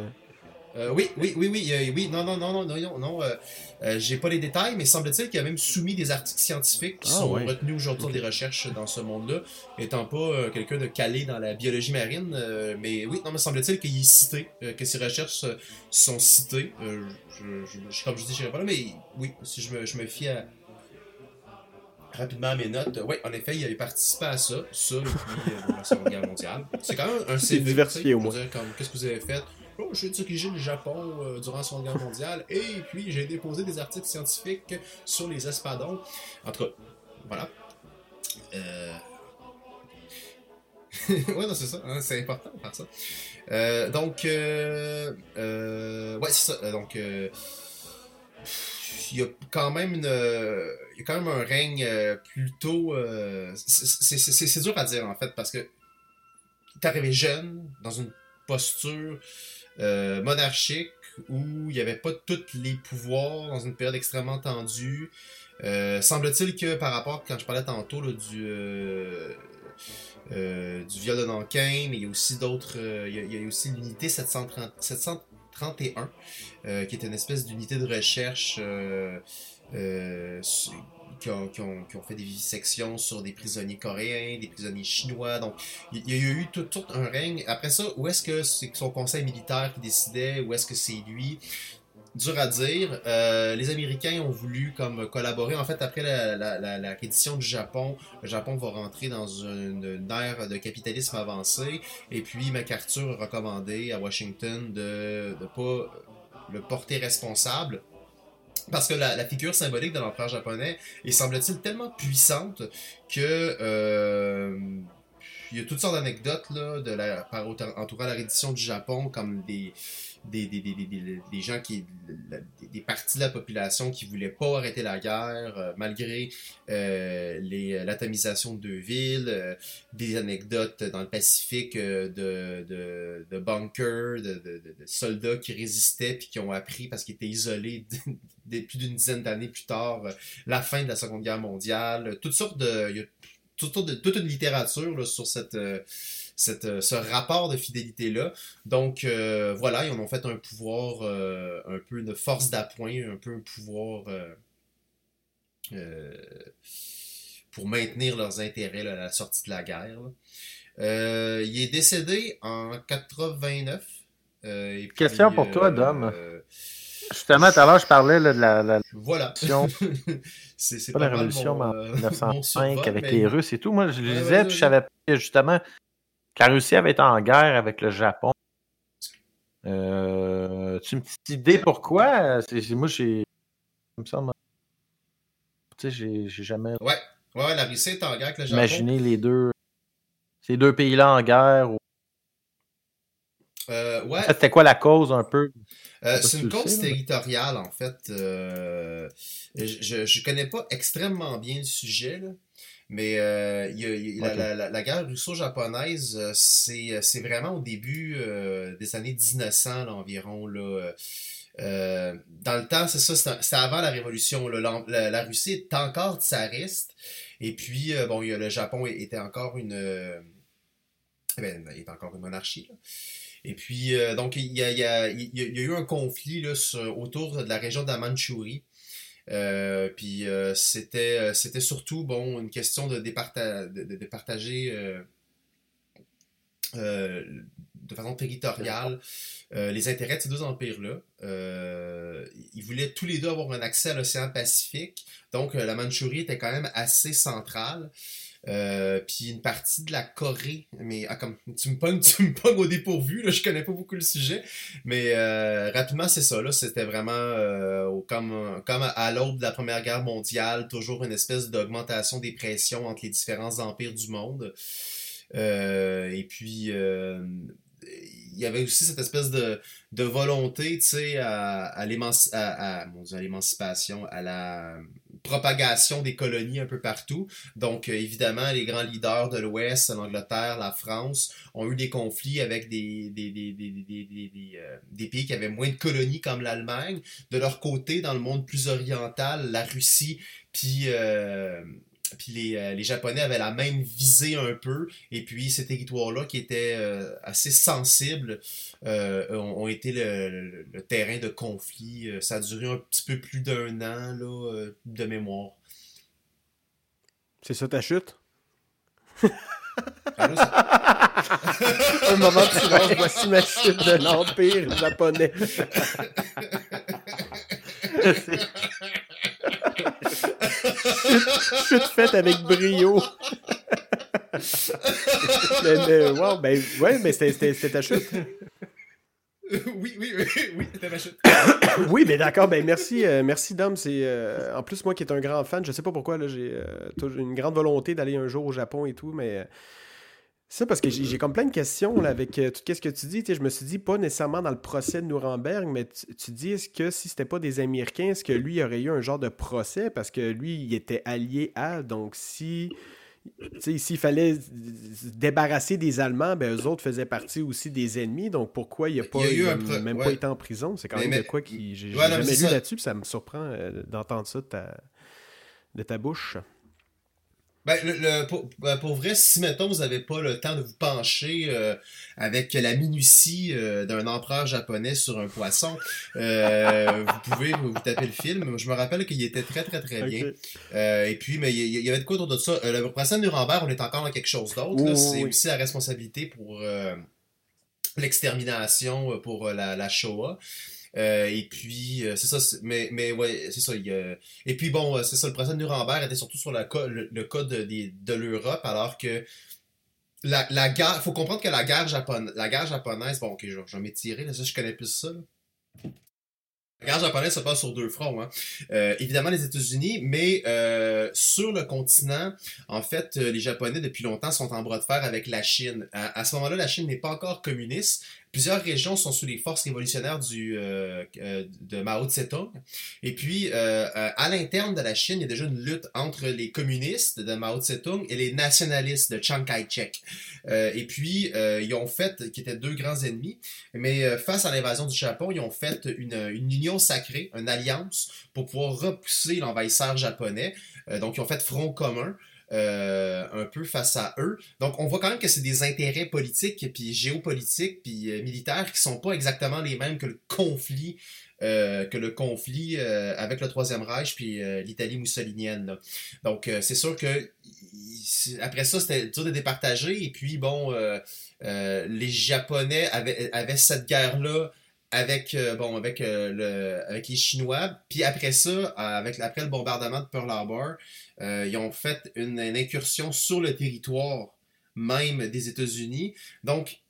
Euh, oui, oui, oui, oui, euh, oui, non, non, non, non, non, non, non, euh, euh, j'ai pas les détails, mais semble-t-il qu'il a même soumis des articles scientifiques qui Ah, sont ouais. retenus aujourd'hui Ok. dans des recherches dans ce monde-là, étant pas euh, quelqu'un de calé dans la biologie marine, euh, mais oui, non, mais semble-t-il qu'il est cité, que ses recherches sont citées, je, je, je- comme je dis, je pas là, mais oui, si je me, je me fie à, rapidement à mes notes, oui, en effet, il avait participé à ça, ça, et puis euh, la Seconde Guerre mondiale. C'est quand même un CV, diversifié, au moins. qu'est-ce que vous avez fait? Oh, j'ai dirigé le Japon euh, durant la Seconde Guerre mondiale et puis j'ai déposé des articles scientifiques sur les espadons. En tout cas, voilà. Euh... ouais, non, c'est ça, hein, c'est important faire ça. Euh, donc, euh, euh, ouais, c'est ça. Donc, il y a quand même une, il y a quand même un règne plutôt. c'est dur à dire en fait parce que t'es arrivé jeune dans une posture euh, monarchique où il n'y avait pas tous les pouvoirs dans une période extrêmement tendue. Euh, Semble-t-il que par rapport, quand je parlais tantôt du, euh, euh, du viol de Nankin, il y a aussi d'autres. il, y a, aussi l'unité 730 731, euh, qui est une espèce d'unité de recherche qui, ont, fait des vivisections sur des prisonniers coréens, des prisonniers chinois. Donc, il y a eu tout, un règne. Après ça, où est-ce que c'est son conseil militaire qui décidait, où est-ce que c'est lui? Dur à dire. Euh, les Américains ont voulu comme collaborer. En fait, après la, la, du Japon, le Japon va rentrer dans une, une ère de capitalisme avancé. Et puis MacArthur a recommandé à Washington de ne pas le porter responsable. Parce que la, figure symbolique de l'empereur japonais est, semble-t-il, tellement puissante que euh, il y a toutes sortes d'anecdotes là, de la, par entourant la reddition du Japon, comme des, des, des, des, des, des- gens qui. des, parties de la population qui voulaient pas arrêter la guerre, euh, malgré euh, les- l'atomisation de deux villes, euh, des anecdotes dans le Pacifique euh, de, de, de bunkers, de, de, soldats qui résistaient puis qui ont appris parce qu'ils étaient isolés plus d'une dizaine d'années plus tard, euh, la fin de la Seconde Guerre mondiale, toutes sortes de. il y a toutes sortes de- toute une littérature là, sur cette. Euh, cette, ce rapport de fidélité-là. Donc euh, voilà, ils en ont fait un pouvoir, euh, un peu de force d'appoint, un peu un pouvoir pour maintenir leurs intérêts là, à la sortie de la guerre. il est décédé en 89. euh, et puis, Question pour toi, Dom. Justement, tout à l'heure, je parlais là, de la, la voilà. révolution, c'est pas la révolution, mon, mais en euh, mon 1905 survol, avec mais- les Russes et tout. Moi, je Ouais, lisais, vas-y, puis je savais justement la Russie avait été en guerre avec le Japon. Euh, tu as une petite idée pourquoi? Moi, j'ai. Comme ça, moi, tu sais, j'ai jamais Ouais, ouais, la Russie est en guerre avec le Japon. imaginé les deux. Ces deux pays-là en guerre. ou- Euh, ouais, En fait, c'était quoi la cause un peu? Euh, c'est une cause territoriale, en fait. Euh, je, je, connais pas extrêmement bien le sujet, là, mais y a- y la, la- guerre russo-japonaise, c'est c'est vraiment au début des années 1900 là, environ. Là, Euh, dans le temps, c'est ça, c'était c'était avant la Révolution. là. La, la- la Russie est encore tsariste, et puis, euh, bon, il y a, le Japon était encore une... euh, eh ben, il est encore une monarchie. là. Et puis, donc, il y a, eu un conflit là, autour de la région de la Mandchourie. Euh, puis, euh, c'était, euh, c'était surtout, bon, une question de, départa- de, de- de partager de façon territoriale les intérêts de ces deux empires-là. Euh, ils voulaient tous les deux avoir un accès à l'océan Pacifique. Donc, la Mandchourie était quand même assez centrale. Euh, puis une partie de la Corée, mais ah, comme tu me pognes, tu me pognes au dépourvu, là, je connais pas beaucoup le sujet, mais euh, rapidement c'est ça, là, c'était vraiment euh, comme, comme à l'aube de la Première Guerre mondiale, toujours une espèce d'augmentation des pressions entre les différents empires du monde. Euh, et puis euh, il y avait aussi cette espèce de, de volonté, tu sais, à, à l'émanci- à- à- l'émancipation, à la propagation des colonies un peu partout. Donc, euh, évidemment, les grands leaders de l'Ouest, l'Angleterre, la France, ont eu des conflits avec des, des, des, des, euh, des pays qui avaient moins de colonies comme l'Allemagne. De leur côté, dans le monde plus oriental, la Russie, puis... euh, puis les, euh, les Japonais avaient la même visée un peu, et puis ces territoires-là qui étaient euh, assez sensibles euh, ont, ont été le, le- le terrain de conflit. Ça a duré un petit peu plus d'un an là, euh, de mémoire. C'est ça ta chute? Ah, Un moment de silence, voici ma chute de l'Empire japonais. chute, chute faite avec brio. mais, mais, wow, ben, ouais, mais c'était- ta chute. oui, oui, oui, oui, c'était ma chute. Oui, mais d'accord, ben merci, euh, merci Dom. C'est euh, en plus moi qui est un grand fan, je sais pas pourquoi là, j'ai euh, une grande volonté d'aller un jour au Japon et tout, mais ça parce que j'ai comme plein de questions là, avec euh, tout ce que tu dis. Je me suis dit pas nécessairement dans le procès de Nuremberg, mais tu, tu dis est-ce que si c'était pas des Américains, est-ce que lui aurait eu un genre de procès? Parce que lui il était allié à donc si s'il fallait se débarrasser des Allemands, ben eux autres faisaient partie aussi des ennemis. Donc pourquoi il a pas Il y a eu il même ouais. pas été en prison? C'est quand Mais- même mais- de quoi qui j'ai Ouais, jamais c'est lu là-dessus, ça me surprend euh, d'entendre ça de ta, de ta bouche. Ben, le, le- pour, ben, pour vrai, si mettons vous n'avez pas le temps de vous pencher euh, avec la minutie euh, d'un empereur japonais sur un poisson, euh, vous pouvez vous, vous taper le film. Je me rappelle qu'il était très très très bien. Et puis, mais il y, avait de quoi autour de ça. Le procès de Nuremberg, on est encore dans quelque chose d'autre. Oui, C'est oui. aussi la responsabilité pour l'extermination, pour la, la Shoah. Euh, et puis, euh, c'est ça, mais, mais ouais, c'est ça. Et puis, bon, euh, c'est ça, le procès de Nuremberg était surtout sur le le, cas de, de l'Europe, alors que la, la guerre, faut comprendre que la guerre, japonaise, la guerre japonaise, bon, ok, je, je vais m'étirer, là, ça, je connais plus ça. La guerre japonaise se passe sur deux fronts. Hein. Évidemment, les États-Unis, mais sur le continent, en fait, les Japonais, depuis longtemps, sont en bras de fer avec la Chine. À ce moment-là, la Chine n'est pas encore communiste. Plusieurs régions sont sous les forces révolutionnaires du, euh, euh, de Mao Tse-tung. Et puis, euh, à l'interne de la Chine, il y a déjà une lutte entre les communistes de Mao Tse-tung et les nationalistes de Chiang Kai-shek. Euh, et puis, euh, ils ont fait, qui étaient deux grands ennemis, mais euh, face à l'invasion du Japon, ils ont fait une, une union sacrée, une alliance, pour pouvoir repousser l'envahisseur japonais. Donc, ils ont fait front commun. Euh, un peu face à eux. Donc, on voit quand même que c'est des intérêts politiques, puis géopolitiques, puis euh, militaires qui sont pas exactement les mêmes que le conflit, euh, avec le Troisième Reich puis l'Italie mussolinienne. Donc, c'est sûr que après ça, c'était dur de départager. Et puis, bon, les Japonais avaient, cette guerre-là avec bon avec le avec les Chinois puis après ça avec après le bombardement de Pearl Harbor euh, ils ont fait une, une incursion sur le territoire même des États-Unis. Donc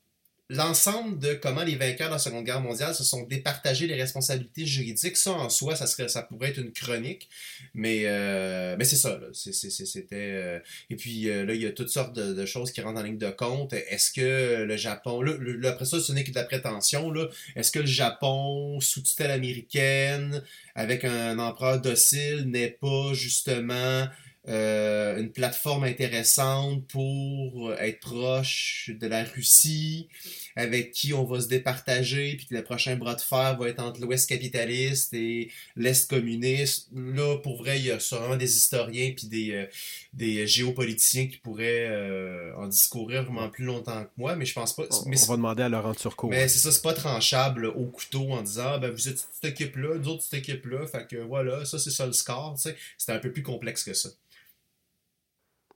l'ensemble de comment les vainqueurs de la Seconde Guerre mondiale se sont départagés les responsabilités juridiques ça en soi ça serait ça pourrait être une chronique mais euh, mais c'est ça c'était euh, et puis euh, là, il y a toutes sortes de, choses qui rentrent en ligne de compte. Est-ce que le Japon, là, le- après ça, ce n'est que de la prétention. Est-ce que le Japon, sous tutelle américaine, avec un empereur docile, n'est pas justement euh, une plateforme intéressante pour être proche de la Russie, avec qui on va se départager, puis que le prochain bras de fer va être entre l'Ouest capitaliste et l'Est communiste. Là, pour vrai, il y a sûrement des historiens puis des, euh, des géopoliticiens qui pourraient euh, en discourir vraiment plus longtemps que moi, mais je pense pas. On, mais on va demander à Laurent Turcot. mais c'est ça, c'est pas tranchable au couteau en disant Ah, ben vous êtes cette équipe-là, nous autres cette équipe-là, fait que voilà, ça c'est ça le score. C'est un peu plus complexe que ça.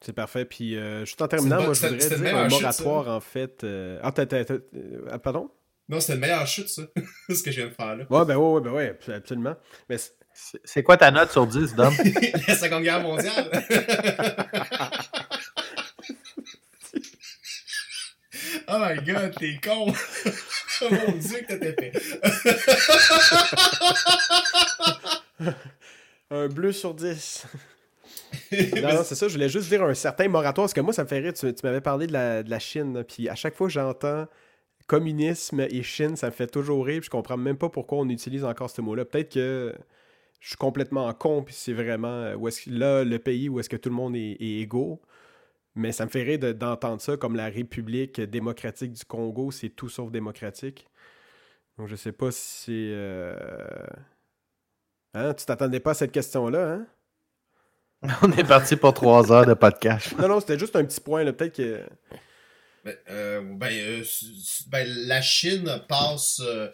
C'est parfait. Puis, euh, juste en terminant, moi, je voudrais c'était dire un meilleure chute, moratoire, en fait. euh, Ah, t'as, t'as- t'as- euh, ah, pardon? Non, c'était une meilleure chute, ça, ce que je viens de faire là. Ouais, ben ouais, ouais, ben ouais, abs- absolument. Mais c'est- C'est- C'est quoi ta note sur 10, Dom? La Seconde Guerre mondiale. oh my god, t'es con. oh mon dieu que t'étais fait. un bleu sur 10. non, non, c'est ça, je voulais juste dire un certain moratoire, parce que moi, ça me fait rire, tu, m'avais parlé de la, Chine, puis à chaque fois j'entends communisme et Chine, ça me fait toujours rire, puis je comprends même pas pourquoi on utilise encore ce mot-là. Peut-être que je suis complètement con, puis c'est vraiment euh, où est-ce là, le pays où est-ce que tout le monde est, est égaux. Mais ça me fait rire de- d'entendre ça comme la République démocratique du Congo, c'est tout sauf démocratique. Donc je sais pas si c'est... euh, Hein, tu t'attendais pas à cette question-là, hein? On est parti pour trois heures de podcast. Non, non, c'était juste un petit point. là. Peut-être que. Ben, euh, ben, euh, ben, la Chine passe euh,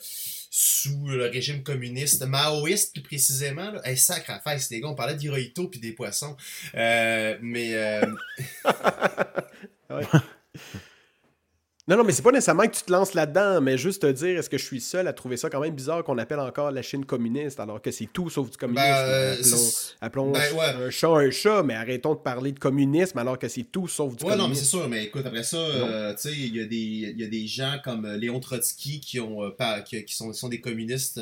sous le régime communiste, maoïste plus précisément. Là. Hey, sacre affaire, les gars, on parlait d'Hirohito puis des poissons. Euh, mais euh, Non, non, mais c'est pas nécessairement que tu te lances là-dedans, mais juste te dire, est-ce que je suis seul à trouver ça quand même bizarre qu'on appelle encore la Chine communiste, alors que c'est tout sauf du communisme? ben, euh, appelons c'est- appelons ben, ouais. un chat un chat, mais arrêtons de parler de communisme alors que c'est tout sauf du Ouais, non, mais c'est communisme. sûr, mais écoute, après ça, euh, tu sais, il y, a des- il y a des gens comme euh, Léon Trotsky qui ont euh, pas, qui, qui sont, sont des communistes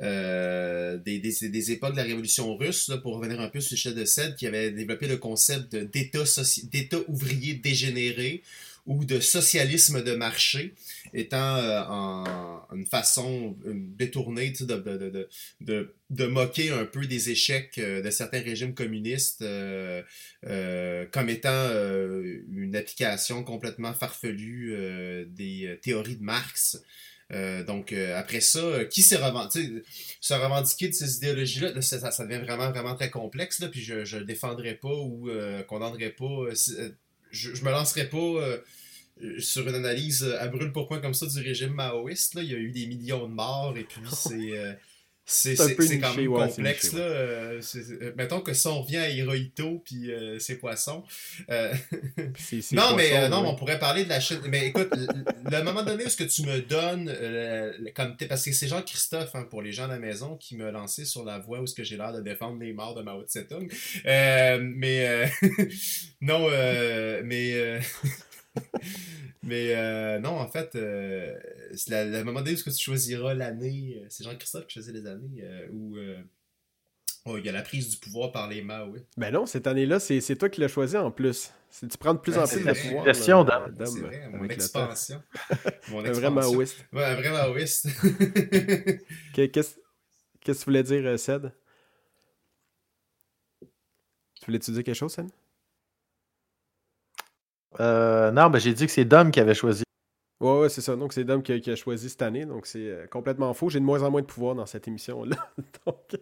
euh, des, des, des époques de la Révolution russe, là, pour revenir un peu sur le chef de Cède, qui avait développé le concept de- d'État soci- d'État ouvrier dégénéré ou de socialisme de marché, étant euh, en une façon détournée tu sais, de, de, de, de, moquer un peu des échecs euh, de certains régimes communistes euh, comme étant une application complètement farfelue des théories de Marx. Donc après ça, qui s'est revendiqué, se revendiquer de ces idéologies-là, là, ça, devient vraiment vraiment très complexe. Là, puis je le défendrai pas ou condamnerai pas. Je, je me lancerai pas euh, euh, sur une analyse euh, à brûle pour point comme ça du régime maoïste. Là. Il y a eu des millions de morts et puis c'est c'est quand même ouais, complexe. niché, là. Euh, euh, mettons que si on revient à Hirohito puis euh, ses poissons. euh, non, mais poisson, non, ouais. on pourrait parler de la Chine. Mais écoute, le, moment donné où ce que tu me donnes, comme parce que c'est Jean-Christophe, hein, pour les gens à la maison, qui m'a lancé sur la voie où ce que j'ai l'air de défendre les morts de Mao Tse-tung. Mais euh, non, mais euh, mais euh, non, en fait, euh, c'est la- le moment donné où ce que tu choisiras l'année, euh, c'est Jean-Christophe qui choisit les années euh, où euh, oh, il y a la prise du pouvoir par les Mao. Ben non, cette année-là, c'est c'est toi qui l'as choisi en plus. C'est tu prends de plus Ben, en c'est plus de pouvoir. C'est vrai, mon expansion. Mon Un vrai expansion. maoïste. Ouais, un vrai maoïste. Qu'est-ce qu'est-ce que tu voulais dire, Ced? Tu voulais-tu dire quelque chose, Ced? Euh, non, ben, j'ai dit que c'est Dom qui avait choisi. Ouais, ouais, c'est ça. Donc, c'est Dom qui, a- qui a choisi cette année. Donc, c'est euh, complètement faux. J'ai de moins en moins de pouvoir dans cette émission-là. Donc,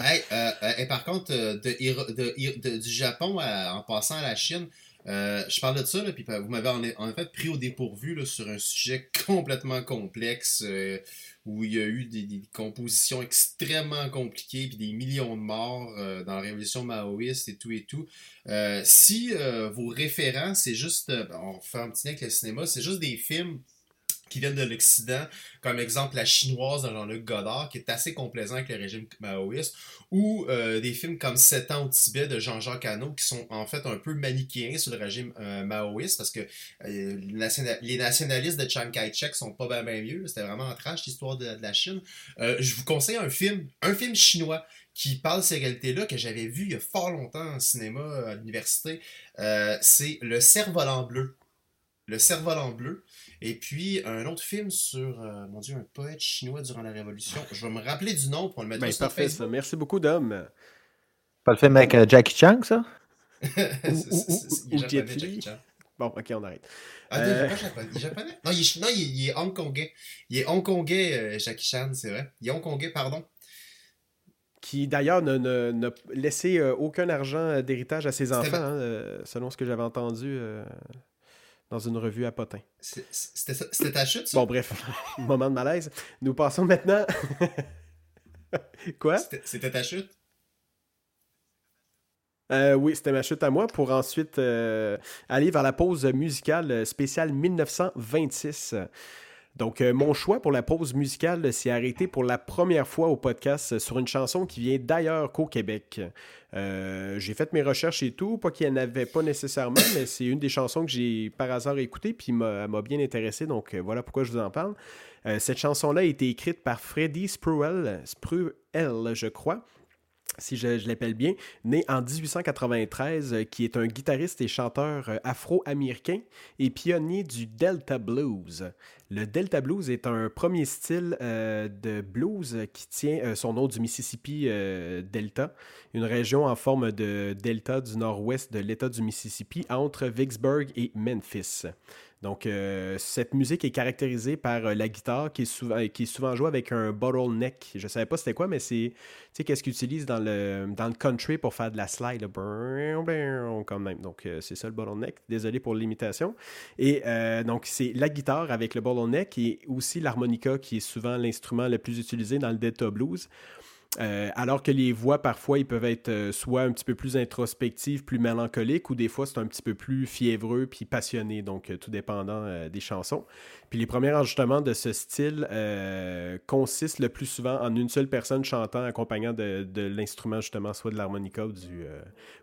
hey, euh, euh, et par contre, de, Hiro- de, Hiro- de- du Japon à- en passant à la Chine, euh, je parle de ça, là, puis vous m'avez en, en fait pris au dépourvu là, sur un sujet complètement complexe euh, où il y a eu des, compositions extrêmement compliquées puis des millions de morts euh, dans la révolution maoïste et tout et tout. Euh, si euh, vos référents, c'est juste, on fait un petit lien avec le cinéma, c'est juste des films qui viennent de l'Occident, comme exemple La Chinoise de Jean-Luc Godard, qui est assez complaisant avec le régime maoïste, ou euh, des films comme Sept ans au Tibet de Jean-Jacques Hano, qui sont en fait un peu manichéens sur le régime euh, maoïste, parce que euh, les nationa- les nationalistes de Chiang Kai-shek sont pas bien mieux, c'était vraiment en trash l'histoire de, de la Chine. Je vous conseille un film, un film chinois qui parle de ces réalités-là, que j'avais vu il y a fort longtemps en cinéma à l'université, c'est Le Cerf-Volant bleu. Le Cerf-Volant bleu. Et puis, un autre film sur, euh, mon Dieu, un poète chinois durant la Révolution. Je vais me rappeler du nom pour le mettre ben, sur parfait, ça. Merci beaucoup, Dom. Pas le film avec euh, Jackie Chan, ça? Ou japonais, Jet Li. Bon, ok, on arrête. Ah, non, il Euh. est pas japonais. Il est japonais? Non, il est, non, il est, il est hongkongais. Il est hongkongais, euh, Jackie Chan, c'est vrai. Il est hongkongais, pardon. Qui d'ailleurs n'a laissé aucun argent d'héritage à ses enfants, hein, selon ce que j'avais entendu euh, dans une revue à Potin. C'était ta chute, ça? Bon, bref, moment de malaise. Nous passons maintenant. Quoi? C'était- ta chute? Euh, oui, c'était ma chute à moi pour ensuite euh, aller vers la pause musicale spéciale 1926. Donc, euh, mon choix pour la pause musicale s'est arrêté pour la première fois au podcast sur une chanson qui vient d'ailleurs qu'au Québec. Euh, j'ai fait mes recherches et tout, pas qu'il n'y en avait pas nécessairement, mais c'est une des chansons que j'ai par hasard écoutée, puis m'a- m'a bien intéressé, donc euh, voilà pourquoi je vous en parle. Cette chanson-là a été écrite par Freddie Spruill, Spruill, je crois si je, l'appelle bien, né en 1893, euh, qui est un guitariste et chanteur euh, afro-américain et pionnier du Delta Blues. Le Delta Blues est un premier style euh, de blues qui tient son nom du Mississippi Delta, une région en forme de delta du nord-ouest de l'État du Mississippi entre Vicksburg et Memphis. Donc, euh, cette musique est caractérisée par euh, la guitare qui est, souvent, jouée avec un bottleneck. Je ne savais pas c'était quoi, mais c'est, qu'est-ce qu'ils utilisent dans le, dans country pour faire de la slide, là. Quand même. Donc, euh, c'est ça le bottleneck. Désolé pour l'imitation. Et donc, c'est la guitare avec le bottleneck et aussi l'harmonica qui est souvent l'instrument le plus utilisé dans le Delta Blues. Euh, alors que les voix, parfois, ils peuvent être euh, soit un petit peu plus introspectives, plus mélancoliques, ou des fois, c'est un petit peu plus fiévreux puis passionné, donc euh, tout dépendant des chansons. Puis les premiers enregistrements de ce style consistent le plus souvent en une seule personne chantant, accompagnant de, l'instrument, justement, soit de l'harmonica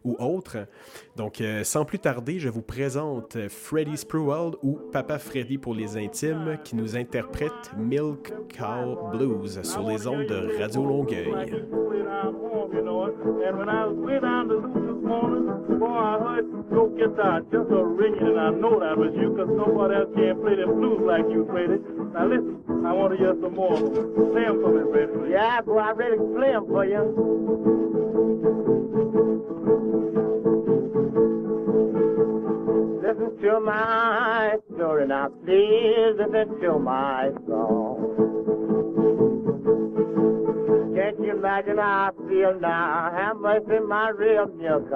ou, autre. Donc, sans plus tarder, je vous présente Freddie Spruill, ou Papa Freddy pour les intimes, qui nous interprète Milk Cow Blues sur les ondes de Radio Longueuil. And when I was way down to Luke this morning, boy, I heard your guitar just a ringing, and I know that was you, 'cause nobody else can play the blues like you played it. Now listen, I want to hear some more. Play 'em for me, Freddie. Yeah, boy, I really play 'em for you. Listen to my story now, please listen to my song. Can't you imagine how I feel now? Much in my real milk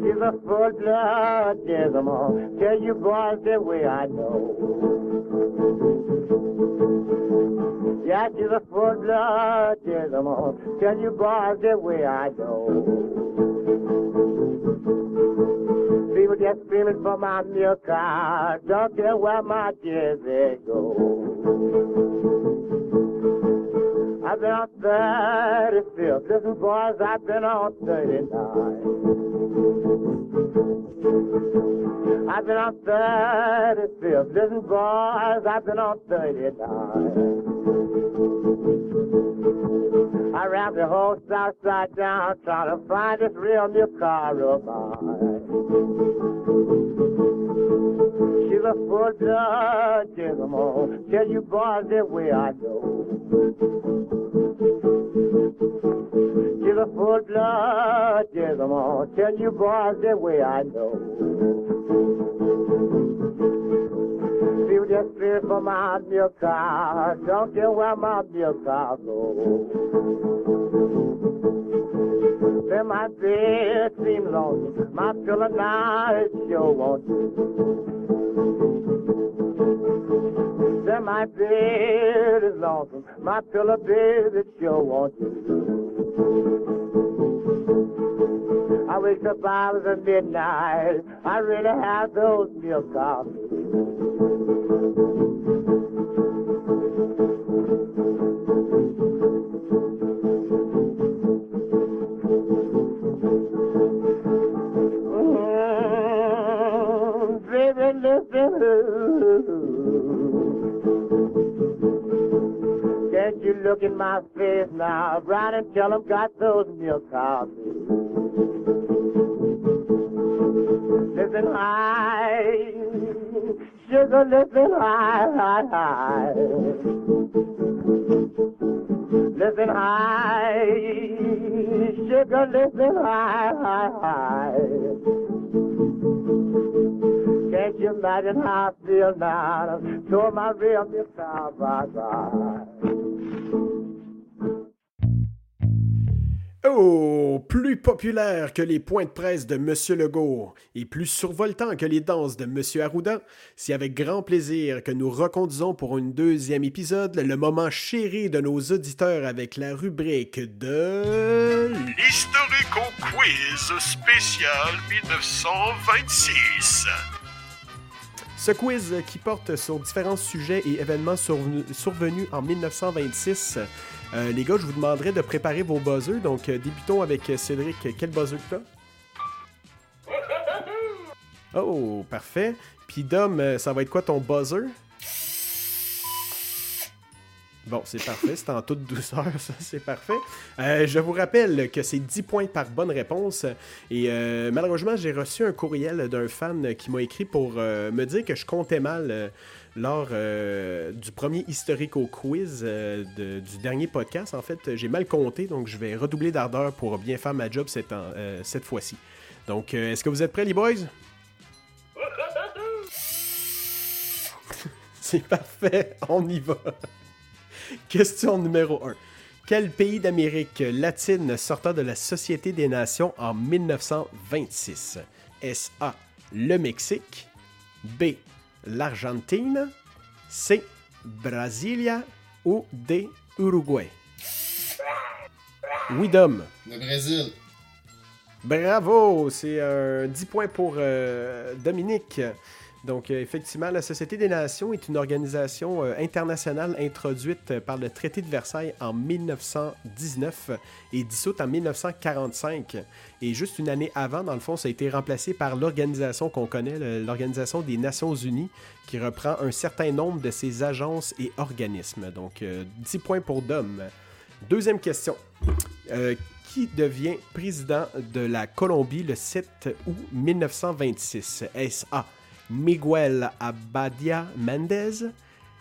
She's a full-blood gentleman. Tell you boys the way I know. Yeah, she's a full-blood gentleman. Tell you boys the way I know. People just screaming for my milk cow. Don't care where my tears they go. I've been on 35th. Listen, boys, I've been on 39. I've been on 35th. Listen, boys, I've been on 39. I ran the whole south side down trying to find this real new car of mine. She's a full-blood gentleman. Tell you boys the way I know. She's a full-blood gentleman. Tell you boys the way I know. People just fear for my milk cow. Don't care where my milk cow goes. Then my bed seems lonely. My pillow now it sure won't do. Then my bed is lonesome. My pillow bed it sure won't do. I wake up hours at midnight. I really have those milk coffees. Now, Brian, and tell 'em got those milk coffees? Listen high, sugar, listen high, high, high. Listen high, sugar, listen high, high, high. Can't you imagine how I feel now? To my real milk cow, bye bye. Oh, plus populaire que les points de presse de Monsieur Legault et plus survoltant que les danses de Monsieur Arruda, c'est avec grand plaisir que nous reconduisons pour un deuxième épisode le moment chéri de nos auditeurs avec la rubrique de... Historico Quiz spécial 1926. Ce quiz qui porte sur différents sujets et événements survenus en 1926. Euh, les gars, je vous demanderai de préparer vos buzzers. Donc, euh, débutons avec euh, Cédric. Quel buzzer que t'as? Oh, parfait. Puis Dom, ça va être quoi ton buzzer? Bon, c'est parfait, c'est en toute douceur, ça, c'est parfait. Euh, je vous rappelle que c'est 10 points par bonne réponse. Et euh, malheureusement, j'ai reçu un courriel d'un fan qui m'a écrit pour euh, me dire que je comptais mal lors euh, du premier historico quiz euh, du dernier podcast. En fait, j'ai mal compté, donc je vais redoubler d'ardeur pour bien faire ma job cette, euh, cette fois-ci. Donc, est-ce que vous êtes prêts, les boys? C'est parfait, on y va. Question numéro 1. Quel pays d'Amérique latine sortant de la Société des Nations en 1926? Est-ce A. Le Mexique? B. L'Argentine? C. Brasilia? Ou D. Uruguay? Oui, Dom. Le Brésil. Bravo! C'est un 10 points pour euh, Dominique. Donc, euh, effectivement, la Société des Nations est une organisation euh, internationale introduite euh, par le traité de Versailles en 1919 et dissoute en 1945. Et juste une année avant, dans le fond, ça a été remplacé par l'organisation qu'on connaît, l'Organisation des Nations Unies, qui reprend un certain nombre de ses agences et organismes. Donc, euh, 10 points pour Dom. Deuxième question. Qui devient président de la Colombie le 7 août 1926? Est-ce A. Miguel Abadia Mendez?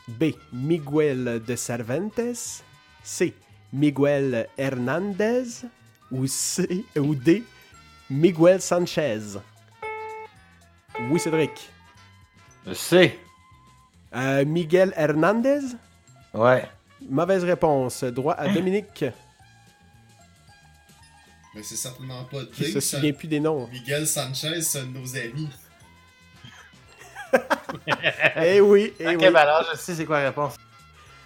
B. Miguel de Cervantes? C. Miguel Hernandez? Ou, C, ou D. Miguel Sanchez? Oui, Cédric. Je sais. Euh, Miguel Hernandez? Ouais. Mauvaise réponse. Droit à Dominique, Mais c'est certainement pas D. se ça- souvient plus des noms. Miguel Sanchez, c'est un de nos amis. Eh oui, eh ok, oui. ben alors, je sais c'est quoi la réponse.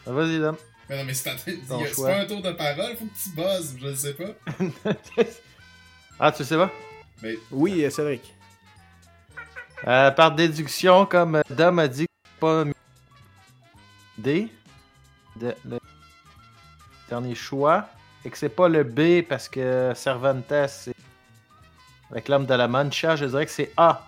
Vas-y, Dom. Mais non, mais c'est pas un tour de parole, faut que tu buzzes, je sais pas. ah, tu sais pas? Mais Oui, euh, Cédric. Euh, par déduction, comme euh, Dom a dit, c'est pas D. De- le dernier choix. Et que c'est pas le B parce que Cervantes, c'est. Avec l'homme de la Mancha, je dirais que c'est A.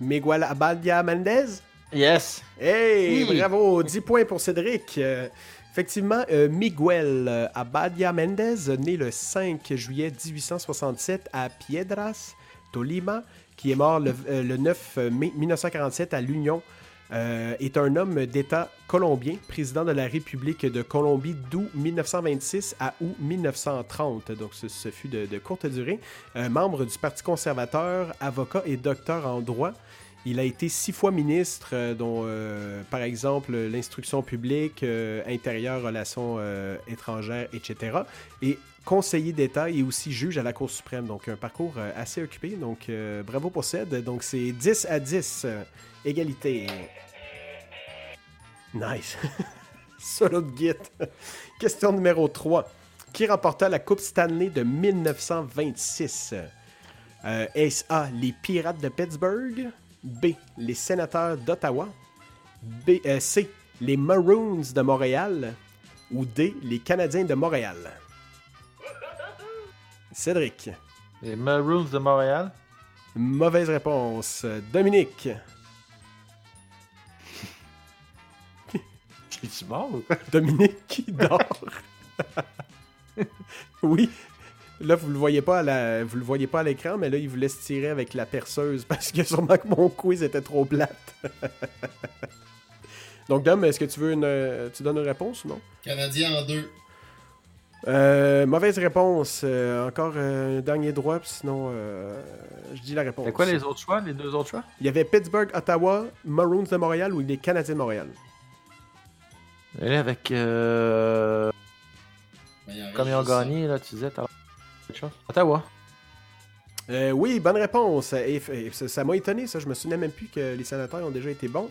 Miguel Abadia Mendez? Yes! Hey, Oui. bravo! 10 points pour Cédric. Euh, effectivement, euh, Miguel Abadia Mendez, né le 5 juillet 1867 à Piedras, Tolima, qui est mort le, euh, le 9 mai 1947 à l'Union, euh, est un homme d'État colombien, président de la République de Colombie d'août 1926 à août 1930. Donc, ce, fut de, de courte durée. Euh, membre du Parti conservateur, avocat et docteur en droit. Il a été six fois ministre, euh, dont, euh, par exemple, l'instruction publique, euh, intérieure, relations étrangères, etc. Et conseiller d'État et aussi juge à la Cour suprême. Donc, un parcours assez occupé. Donc, bravo pour Ced. Donc, c'est 10 à 10. euh, égalité. Nice. Solo de git. Question numéro 3. Qui remporta la Coupe Stanley de 1926? Euh, Est-ce les Pirates de Pittsburgh? B, les Sénateurs d'Ottawa? B, euh, C, les Maroons de Montréal? Ou D, les Canadiens de Montréal? Cédric. Les Maroons de Montréal? Mauvaise réponse. Dominique. Es-tu mort? Dominique qui dort. oui. Là, vous le voyez pas à la... vous le voyez pas à l'écran, mais là, il vous laisse tirer avec la perceuse parce que sûrement que mon quiz était trop plate. Donc, Dom, est-ce que tu veux une. Tu donnes une réponse ou non? Canadien en deux. Euh, mauvaise réponse. Euh, encore euh, un dernier droit, puis sinon, euh, je dis la réponse. C'est quoi les autres choix, les deux autres choix? Il y avait Pittsburgh, Ottawa, Maroons de Montréal ou les Canadiens de Montréal? Et là, avec. Euh... Il en reste Comme ils ont juste ça. gagné, là, tu disais, t'as quelque chose? Ottawa. Euh, oui, bonne réponse. Et, et ça m'a étonné, ça. Je me souvenais même plus que les sénateurs ont déjà été bons.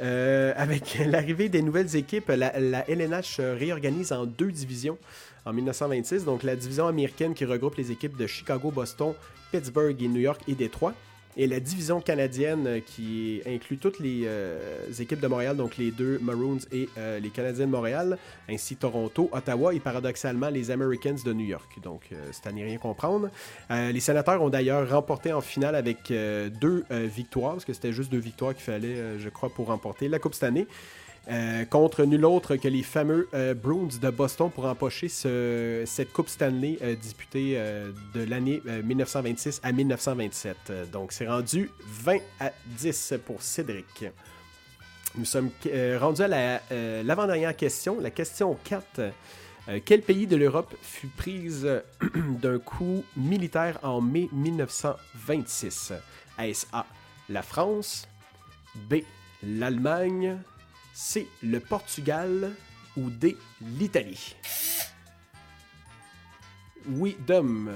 Euh, avec l'arrivée des nouvelles équipes, la, la LNH se réorganise en deux divisions en 1926. Donc la division américaine qui regroupe les équipes de Chicago, Boston, Pittsburgh et New York et Détroit. Et la division canadienne euh, qui inclut toutes les euh, équipes de Montréal, donc les deux Maroons et euh, les Canadiens de Montréal, ainsi Toronto, Ottawa et paradoxalement les Americans de New York. Donc c'est à n'y rien comprendre. Les sénateurs ont d'ailleurs remporté en finale avec deux victoires, parce que c'était juste deux victoires qu'il fallait, je crois, pour remporter la Coupe cette année. Euh, contre nul autre que les fameux euh, Bruins de Boston pour empocher ce- cette Coupe Stanley euh, disputée euh, de l'année euh, 1926 à 1927. Euh, donc c'est rendu 20 à 10 pour Cédric. Nous sommes rendus à la, l'avant-dernière question, la question 4. Euh, quel pays de l'Europe fut prise d'un coup militaire en mai 1926 Est-ce A. La France B. L'Allemagne C. Le Portugal ou D. L'Italie Oui, Dom.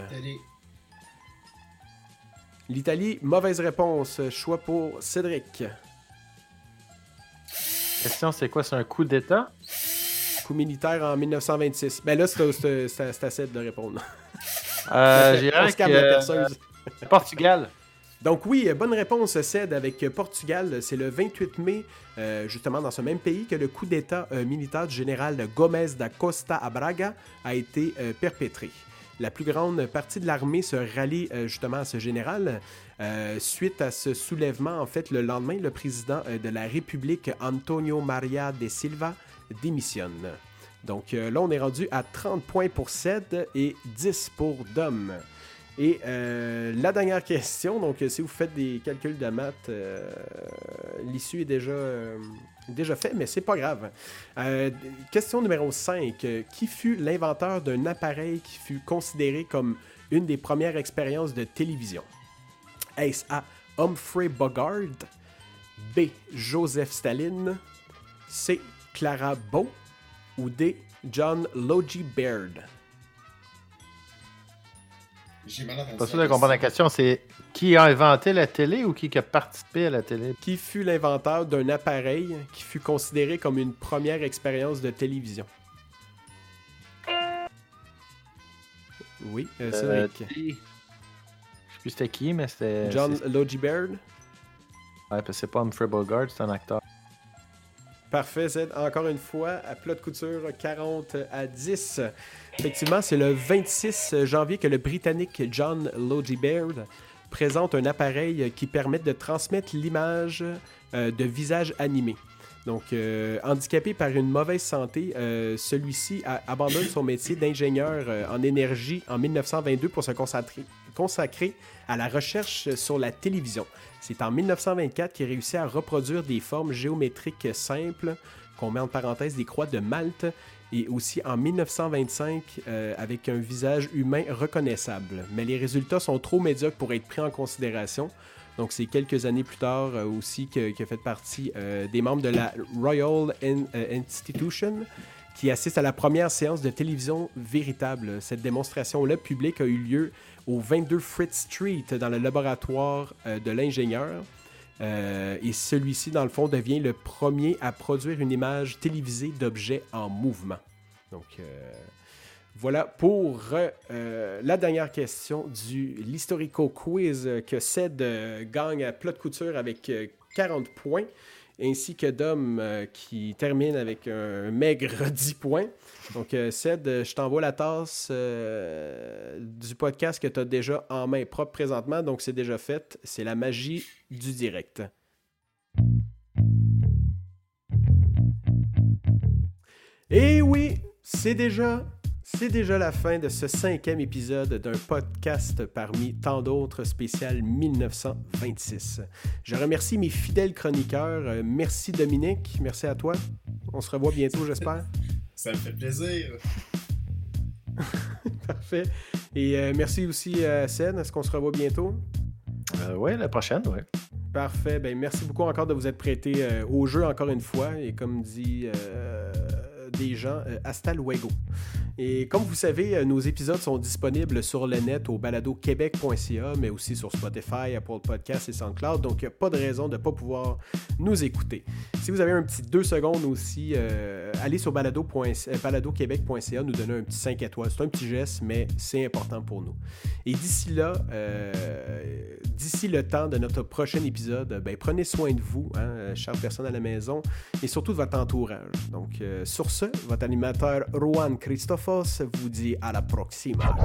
L'Italie, mauvaise réponse. Choix pour Cédric. Question, c'est quoi? C'est un coup d'État? Coup militaire en 1926. Ben là, c'est c'est assez de répondre. Euh, perceuse. euh, Portugal. Donc oui, bonne réponse, Ced, avec Portugal. C'est le 28 mai, euh, justement dans ce même pays, que le coup d'État euh, militaire du général Gomez da Costa à Braga a été euh, perpétré. La plus grande partie de l'armée se rallie euh, justement à ce général. Euh, suite à ce soulèvement, en fait, le lendemain, le président euh, de la République, Antonio Maria de Silva, démissionne. Donc euh, là, on est rendu à 30 points pour Ced et 10 pour Dom. Et euh, la dernière question, donc euh, si vous faites des calculs de maths, euh, l'issue est déjà, faite, mais c'est pas grave. Question numéro 5. Euh, Qui fut l'inventeur d'un appareil qui fut considéré comme une des premières expériences de télévision? Est-ce A. Humphrey Bogart B. Joseph Staline C. Clara Bow ou D. John Logie Baird? J'ai mal entendu. Pas sûr de comprendre la question. C'est qui a inventé la télé ou qui a participé à la télé? qui fut l'inventeur d'un appareil qui fut considéré comme une première expérience de télévision? Oui, euh, Euh, qui? Je sais plus c'était qui, mais c'était. John c'est- Logie Baird. Ouais, parce que c'est pas Humphrey Bogart, c'est un acteur. Parfait. Encore une fois, à plat de couture, 40 à 10. Effectivement, c'est le 26 janvier que le Britannique John Logie Baird présente un appareil qui permet de transmettre l'image euh, de visage animé. Donc, euh, handicapé par une mauvaise santé, euh, celui-ci abandonne son métier d'ingénieur en énergie en 1922 pour se concentrer- consacrer à la recherche sur la télévision. C'est en 1924 qu'il réussit à reproduire des formes géométriques simples, qu'on met en parenthèse des croix de Malte, et aussi en 1925 euh, avec un visage humain reconnaissable. Mais les résultats sont trop médiocres pour être pris en considération. Donc c'est quelques années plus tard euh, aussi qu'il a fait partie euh, des membres de la Royal In- Institution qui assiste à la première séance de télévision véritable. Cette démonstration-là publique a eu lieu au 22 Fritz Street dans le laboratoire euh, de l'ingénieur. Euh, et celui-ci, dans le fond, devient le premier à produire une image télévisée d'objets en mouvement. Donc, euh, voilà pour la dernière question du l'Historico Quiz que Ced gagne à plat de couture avec euh, 40 points, ainsi que Dom euh, qui termine avec un maigre 10 points. Donc, euh, Ced, je t'envoie la tasse euh, du podcast que tu as déjà en main propre présentement. Donc, c'est déjà fait. C'est la magie du direct. Et oui, c'est déjà, c'est déjà la fin de ce cinquième épisode d'un podcast parmi tant d'autres spécial 1926. Je remercie mes fidèles chroniqueurs. Euh, Merci Dominique, merci à toi. On se revoit bientôt, j'espère. Ça me fait plaisir. Parfait. Et euh, merci aussi à Sen. Est-ce qu'on se revoit bientôt? Euh, ouais, la prochaine, ouais. Parfait. Ben, merci beaucoup encore de vous être prêté euh, au jeu encore une fois. Et comme dit euh, des gens, euh, hasta luego. Et comme vous savez, euh, nos épisodes sont disponibles sur le net au baladoquebec.ca, mais aussi sur Spotify, Apple Podcasts et SoundCloud. Donc, il n'y a pas de raison de ne pas pouvoir nous écouter. Si vous avez un petit deux secondes aussi, euh, allez sur euh, baladoquebec.ca, nous donner un petit 5 étoiles. C'est un petit geste, mais c'est important pour nous. Et d'ici là, d'ici le temps de notre prochain épisode, ben, prenez soin de vous, hein, personnes à la maison, et surtout de votre entourage. Donc, sur ce, votre animateur Juan Christofos vous dit à la proxima.